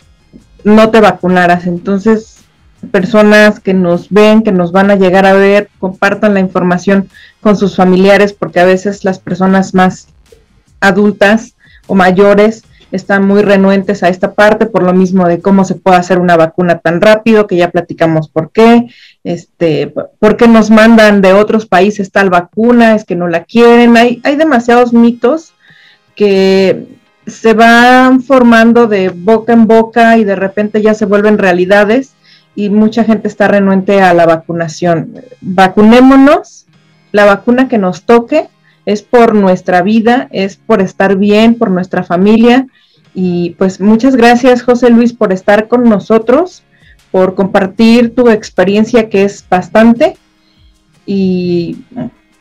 no te vacunaras. Entonces, personas que nos ven, que nos van a llegar a ver, compartan la información con sus familiares, porque a veces las personas más adultas o mayores están muy renuentes a esta parte por lo mismo de cómo se puede hacer una vacuna tan rápido, que ya platicamos por qué, este, por qué nos mandan de otros países tal vacuna, es que no la quieren, hay, hay demasiados mitos que se van formando de boca en boca y de repente ya se vuelven realidades y mucha gente está renuente a la vacunación. Vacunémonos, la vacuna que nos toque es por nuestra vida, es por estar bien, por nuestra familia. Y pues muchas gracias José Luis por estar con nosotros, por compartir tu experiencia que es bastante. Y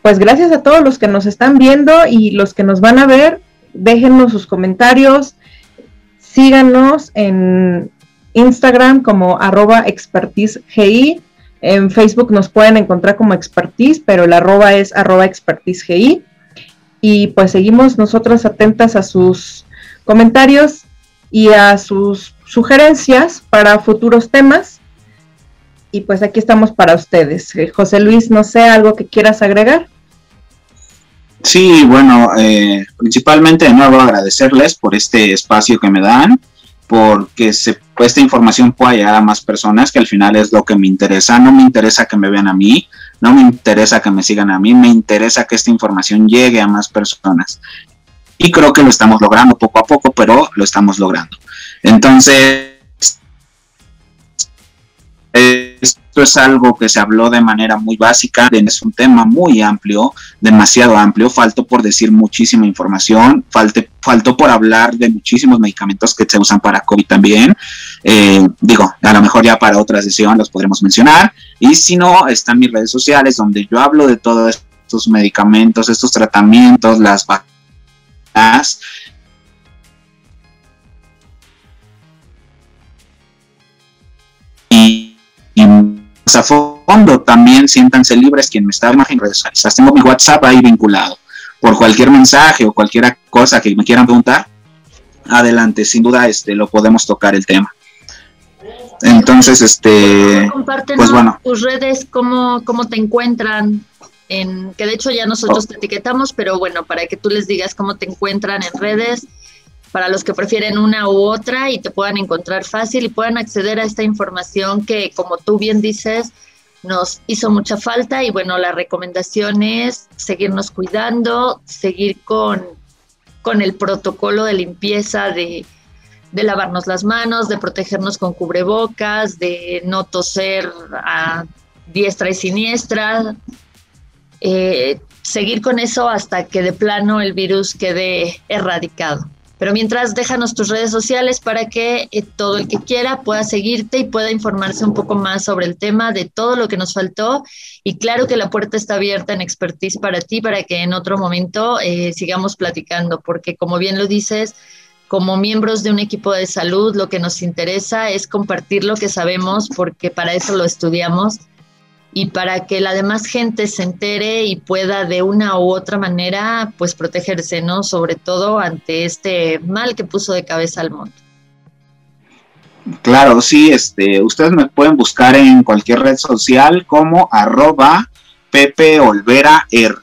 pues gracias a todos los que nos están viendo y los que nos van a ver, déjenos sus comentarios, síganos en Instagram como arroba expertisegi. En Facebook nos pueden encontrar como expertise, pero el arroba es arroba expertisegi. Y pues seguimos nosotros atentas a sus comentarios y a sus sugerencias para futuros temas. Y pues aquí estamos para ustedes. Eh, José Luis, no sé, algo que quieras agregar.
Sí, bueno, eh, principalmente de nuevo agradecerles por este espacio que me dan porque se, esta información pueda llegar a más personas, que al final es lo que me interesa. No me interesa que me vean a mí, no me interesa que me sigan a mí, me interesa que esta información llegue a más personas. Y creo que lo estamos logrando poco a poco, pero lo estamos logrando. Entonces, esto es algo que se habló de manera muy básica, es un tema muy amplio, demasiado amplio, faltó por decir muchísima información, faltó por hablar de muchísimos medicamentos que se usan para COVID también. Eh, digo, a lo mejor ya para otra sesión los podremos mencionar. Y si no, están mis redes sociales donde yo hablo de todos estos medicamentos, estos tratamientos, las vacunas a fondo, también siéntanse libres quien me está en redes sociales. Tengo mi WhatsApp ahí vinculado. Por cualquier mensaje o cualquier cosa que me quieran preguntar, adelante, sin duda este lo podemos tocar el tema. Entonces, este
pues bueno, tus redes cómo cómo te encuentran en que de hecho ya nosotros te etiquetamos, pero bueno, para que tú les digas cómo te encuentran en redes para los que prefieren una u otra y te puedan encontrar fácil y puedan acceder a esta información que, como tú bien dices, nos hizo mucha falta y bueno, la recomendación es seguirnos cuidando, seguir con, con el protocolo de limpieza de, lavarnos las manos, de protegernos con cubrebocas, de no toser a diestra y siniestra, eh, seguir con eso hasta que de plano el virus quede erradicado. Pero mientras, déjanos tus redes sociales para que eh, todo el que quiera pueda seguirte y pueda informarse un poco más sobre el tema de todo lo que nos faltó. Y claro que la puerta está abierta en expertise para ti, para que en otro momento eh, sigamos platicando, porque como bien lo dices, como miembros de un equipo de salud, lo que nos interesa es compartir lo que sabemos, porque para eso lo estudiamos y para que la demás gente se entere y pueda de una u otra manera pues protegerse, ¿no? Sobre todo ante este mal que puso de cabeza al mundo.
Claro, sí, este, ustedes me pueden buscar en cualquier red social como arroba Pepe Olvera R.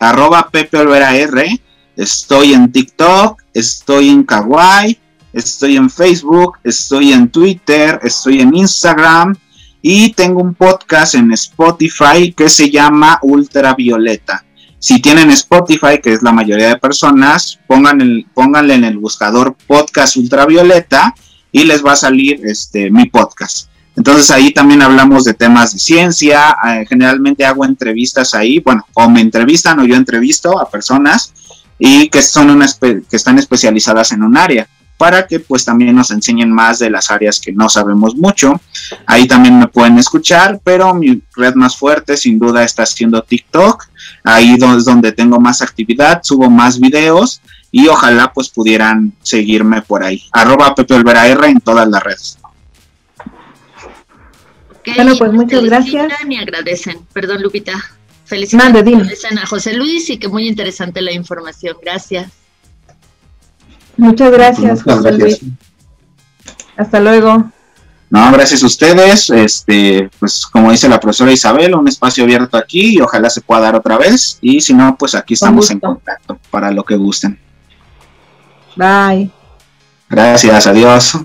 Arroba Pepe Olvera R. Estoy en TikTok, estoy en Kawaii, estoy en Facebook, estoy en Twitter, estoy en Instagram, y tengo un podcast en Spotify que se llama Ultravioleta. Si tienen Spotify, que es la mayoría de personas, pongan el, pónganle en el buscador podcast Ultravioleta y les va a salir este, mi podcast. Entonces ahí también hablamos de temas de ciencia, eh, generalmente hago entrevistas ahí, bueno, o me entrevistan o yo entrevisto a personas y que, son una que están especializadas en un área para que pues también nos enseñen más de las áreas que no sabemos mucho. Ahí también me pueden escuchar, pero mi red más fuerte sin duda está siendo TikTok. Ahí es donde tengo más actividad, subo más videos y ojalá pues pudieran seguirme por ahí. Arroba Pepe Olvera R en todas las redes.
bueno, pues muchas gracias. Y agradecen. Perdón, Lupita. Felicidades a José Luis y que muy interesante la información. Gracias.
Muchas gracias, José Luis. Hasta luego.
No, gracias a ustedes. Este, pues como dice la profesora Isabel, un espacio abierto aquí y ojalá se pueda dar otra vez. Y si no, pues aquí estamos en contacto para lo que gusten.
Bye.
Gracias, adiós.